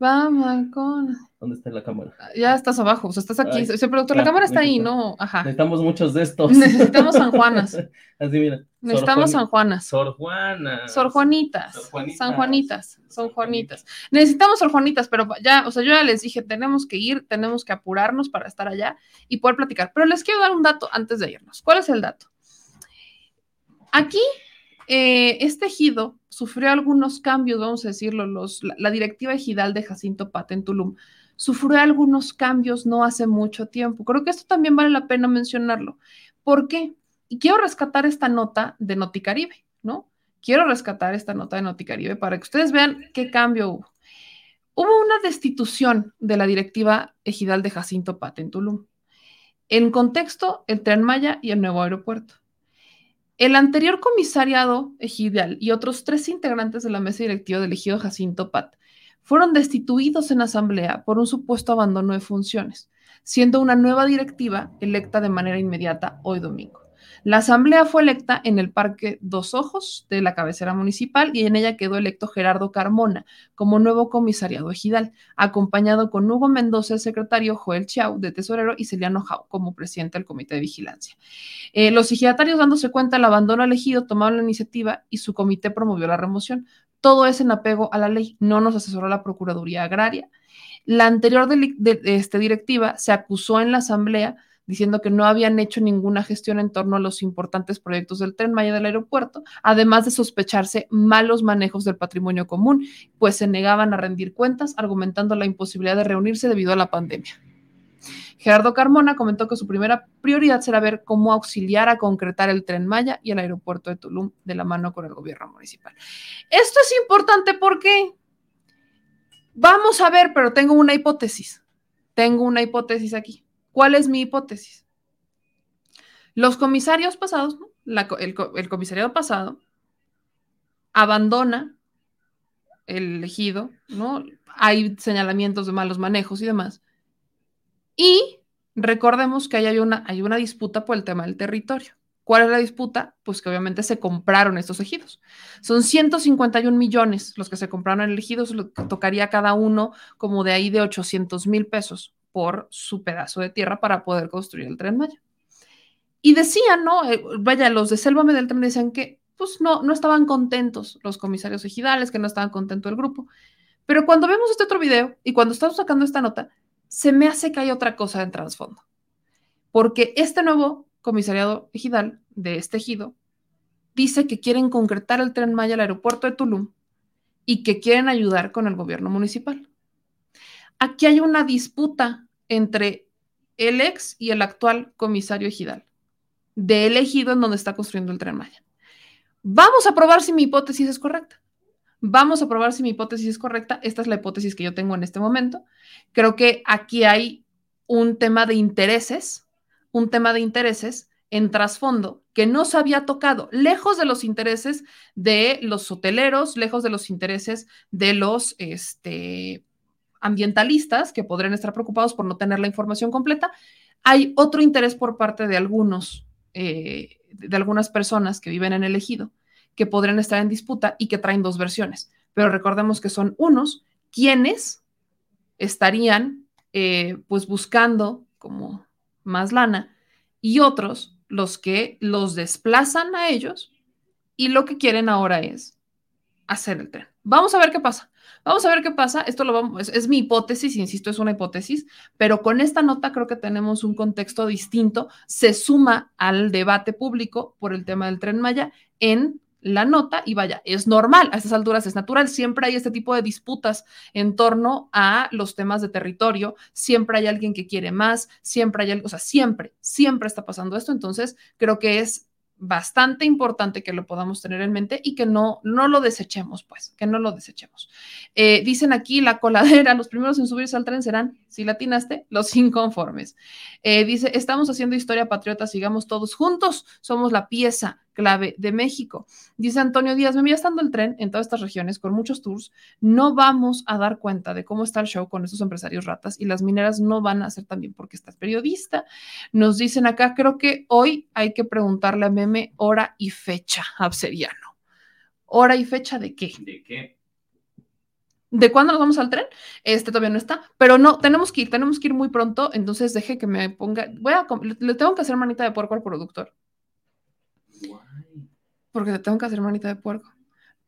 Vamos con. ¿Dónde está la cámara? Ya estás abajo, o sea, estás aquí. Ese productor, la cámara está ahí, ¿no? Ajá. Necesitamos muchos de estos. Necesitamos San Juanas. Así, mira. Necesitamos San Juanas. Sor Juanas. Sor Juanitas. San Juanitas. Son Juanitas. Necesitamos Sor Juanitas, pero ya, o sea, yo ya les dije, tenemos que ir, tenemos que apurarnos para estar allá y poder platicar. Pero les quiero dar un dato antes de irnos. ¿Cuál es el dato? Aquí eh, este ejido sufrió algunos cambios, vamos a decirlo, los, la, directiva ejidal de Jacinto Pata en Tulum sufrió algunos cambios no hace mucho tiempo. Creo que esto también vale la pena mencionarlo. ¿Por qué? Y quiero rescatar esta nota de Noticaribe, ¿no? Quiero rescatar esta nota de Noticaribe para que ustedes vean qué cambio hubo. Hubo una destitución de la directiva ejidal de Jacinto Pata en Tulum. En contexto, el Tren Maya y el nuevo aeropuerto. El anterior comisariado ejidal y otros tres integrantes de la mesa directiva del ejido Jacinto Pat fueron destituidos en asamblea por un supuesto abandono de funciones, siendo una nueva directiva electa de manera inmediata hoy domingo. La asamblea fue electa en el Parque Dos Ojos de la cabecera municipal y en ella quedó electo Gerardo Carmona como nuevo comisariado ejidal, acompañado con Hugo Mendoza, el secretario, Joel Chiao, de tesorero, y Celiano Jau como presidente del comité de vigilancia. Eh, los ejidatarios, dándose cuenta del abandono elegido, tomaron la iniciativa y su comité promovió la remoción. Todo es en apego a la ley, no nos asesoró la Procuraduría Agraria. La anterior de, este, directiva se acusó en la asamblea diciendo que no habían hecho ninguna gestión en torno a los importantes proyectos del tren Maya del aeropuerto, además de sospecharse malos manejos del patrimonio común, pues se negaban a rendir cuentas, argumentando la imposibilidad de reunirse debido a la pandemia. Gerardo Carmona comentó que su primera prioridad será ver cómo auxiliar a concretar el tren Maya y el aeropuerto de Tulum de la mano con el gobierno municipal. Esto es importante porque vamos a ver, pero tengo una hipótesis. Tengo una hipótesis aquí. ¿Cuál es mi hipótesis? Los comisarios pasados, el, comisariado pasado abandona el ejido, ¿no? Hay señalamientos de malos manejos y demás. Y recordemos que hay una, hay una disputa por el tema del territorio. ¿Cuál es la disputa? Pues que obviamente se compraron estos ejidos. Son 151 millones los que se compraron en el ejido, tocaría cada uno como de ahí de 800 mil pesos por su pedazo de tierra para poder construir el tren Maya. Y decían, ¿no? Eh, vaya, los de Selvame del tren decían que pues no, no estaban contentos los comisarios ejidales, que no estaban contentos el grupo. Pero cuando vemos este otro video y cuando estamos sacando esta nota, se me hace que hay otra cosa en trasfondo. Porque este nuevo comisariado ejidal de este ejido dice que quieren concretar el tren Maya al aeropuerto de Tulum y que quieren ayudar con el gobierno municipal aquí hay una disputa entre el ex y el actual comisario ejidal, de elegido en donde está construyendo el tren Maya. Vamos a probar si mi hipótesis es correcta. Vamos a probar si mi hipótesis es correcta. Esta es la hipótesis que yo tengo en este momento. Creo que aquí hay un tema de intereses, un tema de intereses en trasfondo que no se había tocado, lejos de los intereses de los hoteleros, lejos de los intereses de los este, ambientalistas que podrían estar preocupados por no tener la información completa. Hay otro interés por parte de algunos, eh, de algunas personas que viven en el ejido, que podrían estar en disputa y que traen dos versiones. Pero recordemos que son unos quienes estarían eh, pues buscando como más lana y otros los que los desplazan a ellos y lo que quieren ahora es hacer el tren. Vamos a ver qué pasa. Vamos a ver qué pasa. Esto lo vamos, es, mi hipótesis, insisto, es una hipótesis, pero con esta nota creo que tenemos un contexto distinto. Se suma al debate público por el tema del tren Maya en la nota y vaya, es normal, a estas alturas es natural, siempre hay este tipo de disputas en torno a los temas de territorio, siempre hay alguien que quiere más, siempre hay algo, o sea, siempre, siempre está pasando esto, entonces creo que es bastante importante que lo podamos tener en mente y que no, no lo desechemos, pues, que no lo desechemos. Eh, dicen aquí la coladera, los primeros en subirse al tren serán, si latinaste, los inconformes. Eh, dice, estamos haciendo historia patriota, sigamos todos juntos, somos la pieza clave de México. Dice Antonio Díaz, me estando el tren en todas estas regiones con muchos tours, no vamos a dar cuenta de cómo está el show con estos empresarios ratas y las mineras no van a hacer también porque estás periodista. Nos dicen acá, creo que hoy hay que preguntarle a Meme hora y fecha, Abseriano. ¿Hora y fecha de qué? ¿De qué? ¿De cuándo nos vamos al tren? Este todavía no está, pero no, tenemos que ir, tenemos que ir muy pronto, entonces deje que me ponga, voy a, le tengo que hacer manita de puerco al productor porque te tengo que hacer manita de puerco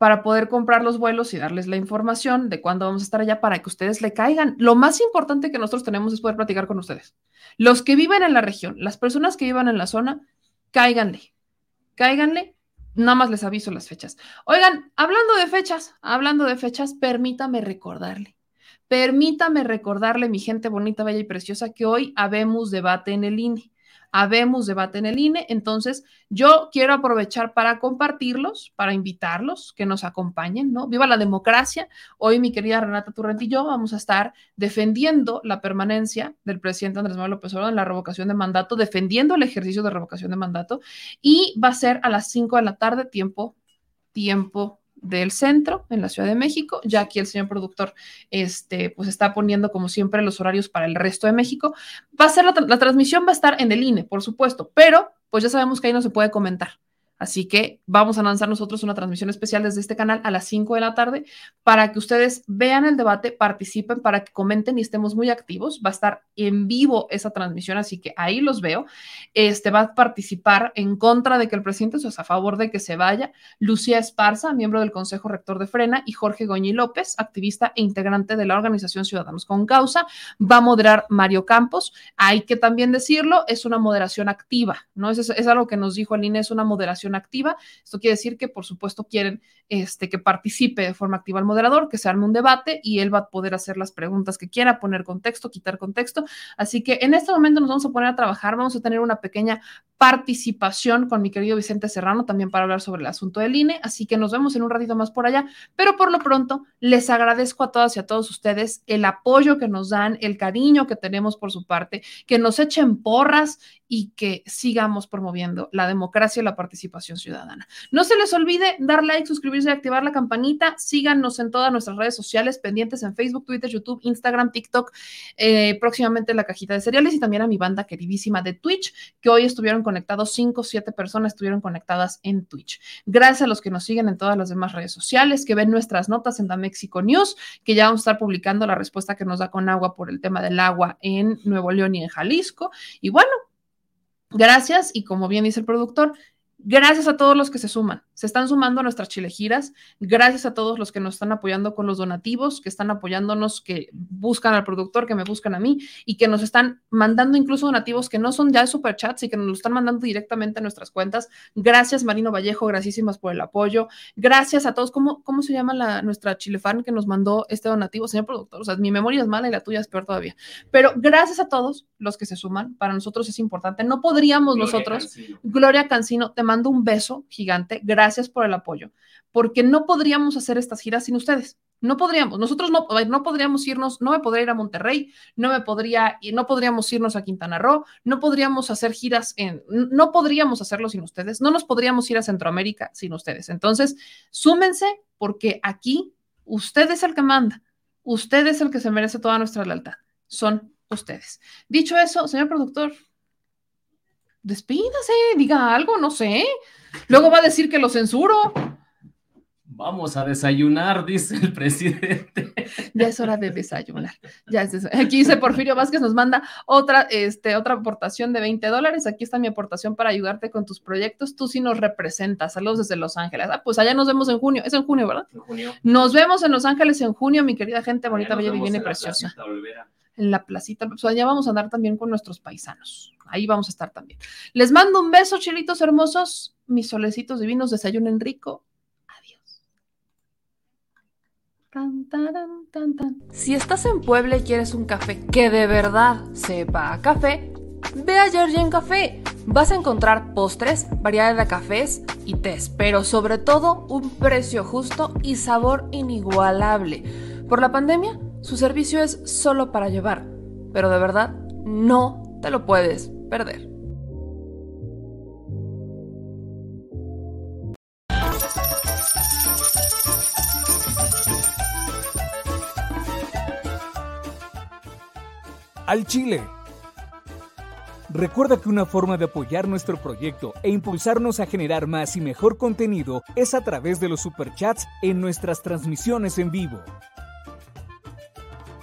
para poder comprar los vuelos y darles la información de cuándo vamos a estar allá para que ustedes le caigan. Lo más importante que nosotros tenemos es poder platicar con ustedes. Los que viven en la región, las personas que vivan en la zona, cáiganle, cáiganle. Nada más les aviso las fechas. Oigan, hablando de fechas, hablando de fechas, permítame recordarle. Permítame recordarle, mi gente bonita, bella y preciosa, que hoy habemos debate en el INE habemos debate en el INE. Entonces, yo quiero aprovechar para compartirlos, para invitarlos, que nos acompañen, ¿no? Viva la democracia. Hoy mi querida Renata Turrent y yo vamos a estar defendiendo la permanencia del presidente Andrés Manuel López Obrador en la revocación de mandato, defendiendo el ejercicio de revocación de mandato y va a ser a las 5 de la tarde, tiempo, tiempo del centro en la Ciudad de México. Ya aquí el señor productor este, pues está poniendo como siempre los horarios para el resto de México. Va a ser la, la transmisión va a estar en el INE, por supuesto, pero pues ya sabemos que ahí no se puede comentar. Así que vamos a lanzar nosotros una transmisión especial desde este canal a las 5 de la tarde para que ustedes vean el debate, participen, para que comenten y estemos muy activos. Va a estar en vivo esa transmisión, así que ahí los veo. Este va a participar en contra de que el presidente, o sea, a favor de que se vaya, Lucía Esparza, miembro del Consejo Rector de Frena, y Jorge Goñi López, activista e integrante de la organización Ciudadanos con Causa. Va a moderar Mario Campos. Hay que también decirlo, es una moderación activa, ¿no? Es, es algo que nos dijo el INE, es una moderación activa. Esto quiere decir que, por supuesto, quieren este, que participe de forma activa el moderador, que se arme un debate y él va a poder hacer las preguntas que quiera, poner contexto, quitar contexto. Así que en este momento nos vamos a poner a trabajar, vamos a tener una pequeña participación con mi querido Vicente Serrano también para hablar sobre el asunto del INE. Así que nos vemos en un ratito más por allá. Pero por lo pronto, les agradezco a todas y a todos ustedes el apoyo que nos dan, el cariño que tenemos por su parte, que nos echen porras y que sigamos promoviendo la democracia y la participación ciudadana. No se les olvide dar like, suscribirse y activar la campanita. Síganos en todas nuestras redes sociales pendientes en Facebook, Twitter, YouTube, Instagram, TikTok, eh, próximamente la cajita de cereales y también a mi banda queridísima de Twitch, que hoy estuvieron conectados, cinco o siete personas estuvieron conectadas en Twitch. Gracias a los que nos siguen en todas las demás redes sociales, que ven nuestras notas en Da México News, que ya vamos a estar publicando la respuesta que nos da con agua por el tema del agua en Nuevo León y en Jalisco. Y bueno, Gracias y como bien dice el productor, Gracias a todos los que se suman. Se están sumando a nuestras chilegiras. Gracias a todos los que nos están apoyando con los donativos, que están apoyándonos, que buscan al productor, que me buscan a mí y que nos están mandando incluso donativos que no son ya superchats y que nos lo están mandando directamente a nuestras cuentas. Gracias, Marino Vallejo. Graciísimas por el apoyo. Gracias a todos. ¿Cómo, cómo se llama la, nuestra chilefan que nos mandó este donativo, señor productor? O sea, mi memoria es mala y la tuya es peor todavía. Pero gracias a todos los que se suman. Para nosotros es importante. No podríamos nosotros. Gloria Cancino, te mando un beso gigante. Gracias por el apoyo, porque no podríamos hacer estas giras sin ustedes. No podríamos, nosotros no, no podríamos irnos, no me podría ir a Monterrey, no me podría, no podríamos irnos a Quintana Roo, no podríamos hacer giras en, no podríamos hacerlo sin ustedes, no nos podríamos ir a Centroamérica sin ustedes. Entonces, súmense porque aquí usted es el que manda, usted es el que se merece toda nuestra lealtad, son ustedes. Dicho eso, señor productor, despídase, diga algo, no sé. Luego va a decir que lo censuro. Vamos a desayunar, dice el presidente. Ya es hora de desayunar. Ya es Aquí dice Porfirio Vázquez, nos manda otra, este, otra aportación de 20 dólares. Aquí está mi aportación para ayudarte con tus proyectos. Tú sí nos representas. Saludos desde Los Ángeles. Ah, pues allá nos vemos en junio. Es en junio, ¿verdad? En junio. Nos vemos en Los Ángeles en junio, mi querida gente bonita, bella, divina y preciosa. En la placita. Pues allá vamos a andar también con nuestros paisanos. Ahí vamos a estar también. Les mando un beso, chilitos hermosos. mis solecitos divinos, desayunen rico. Adiós. Tan, tan, tan. Si estás en Puebla y quieres un café que de verdad sepa a café, ve a Georgian Café. Vas a encontrar postres, variedad de cafés y tés, pero sobre todo un precio justo y sabor inigualable. Por la pandemia, su servicio es solo para llevar, pero de verdad no te lo puedes perder. Al Chile. Recuerda que una forma de apoyar nuestro proyecto e impulsarnos a generar más y mejor contenido es a través de los superchats en nuestras transmisiones en vivo.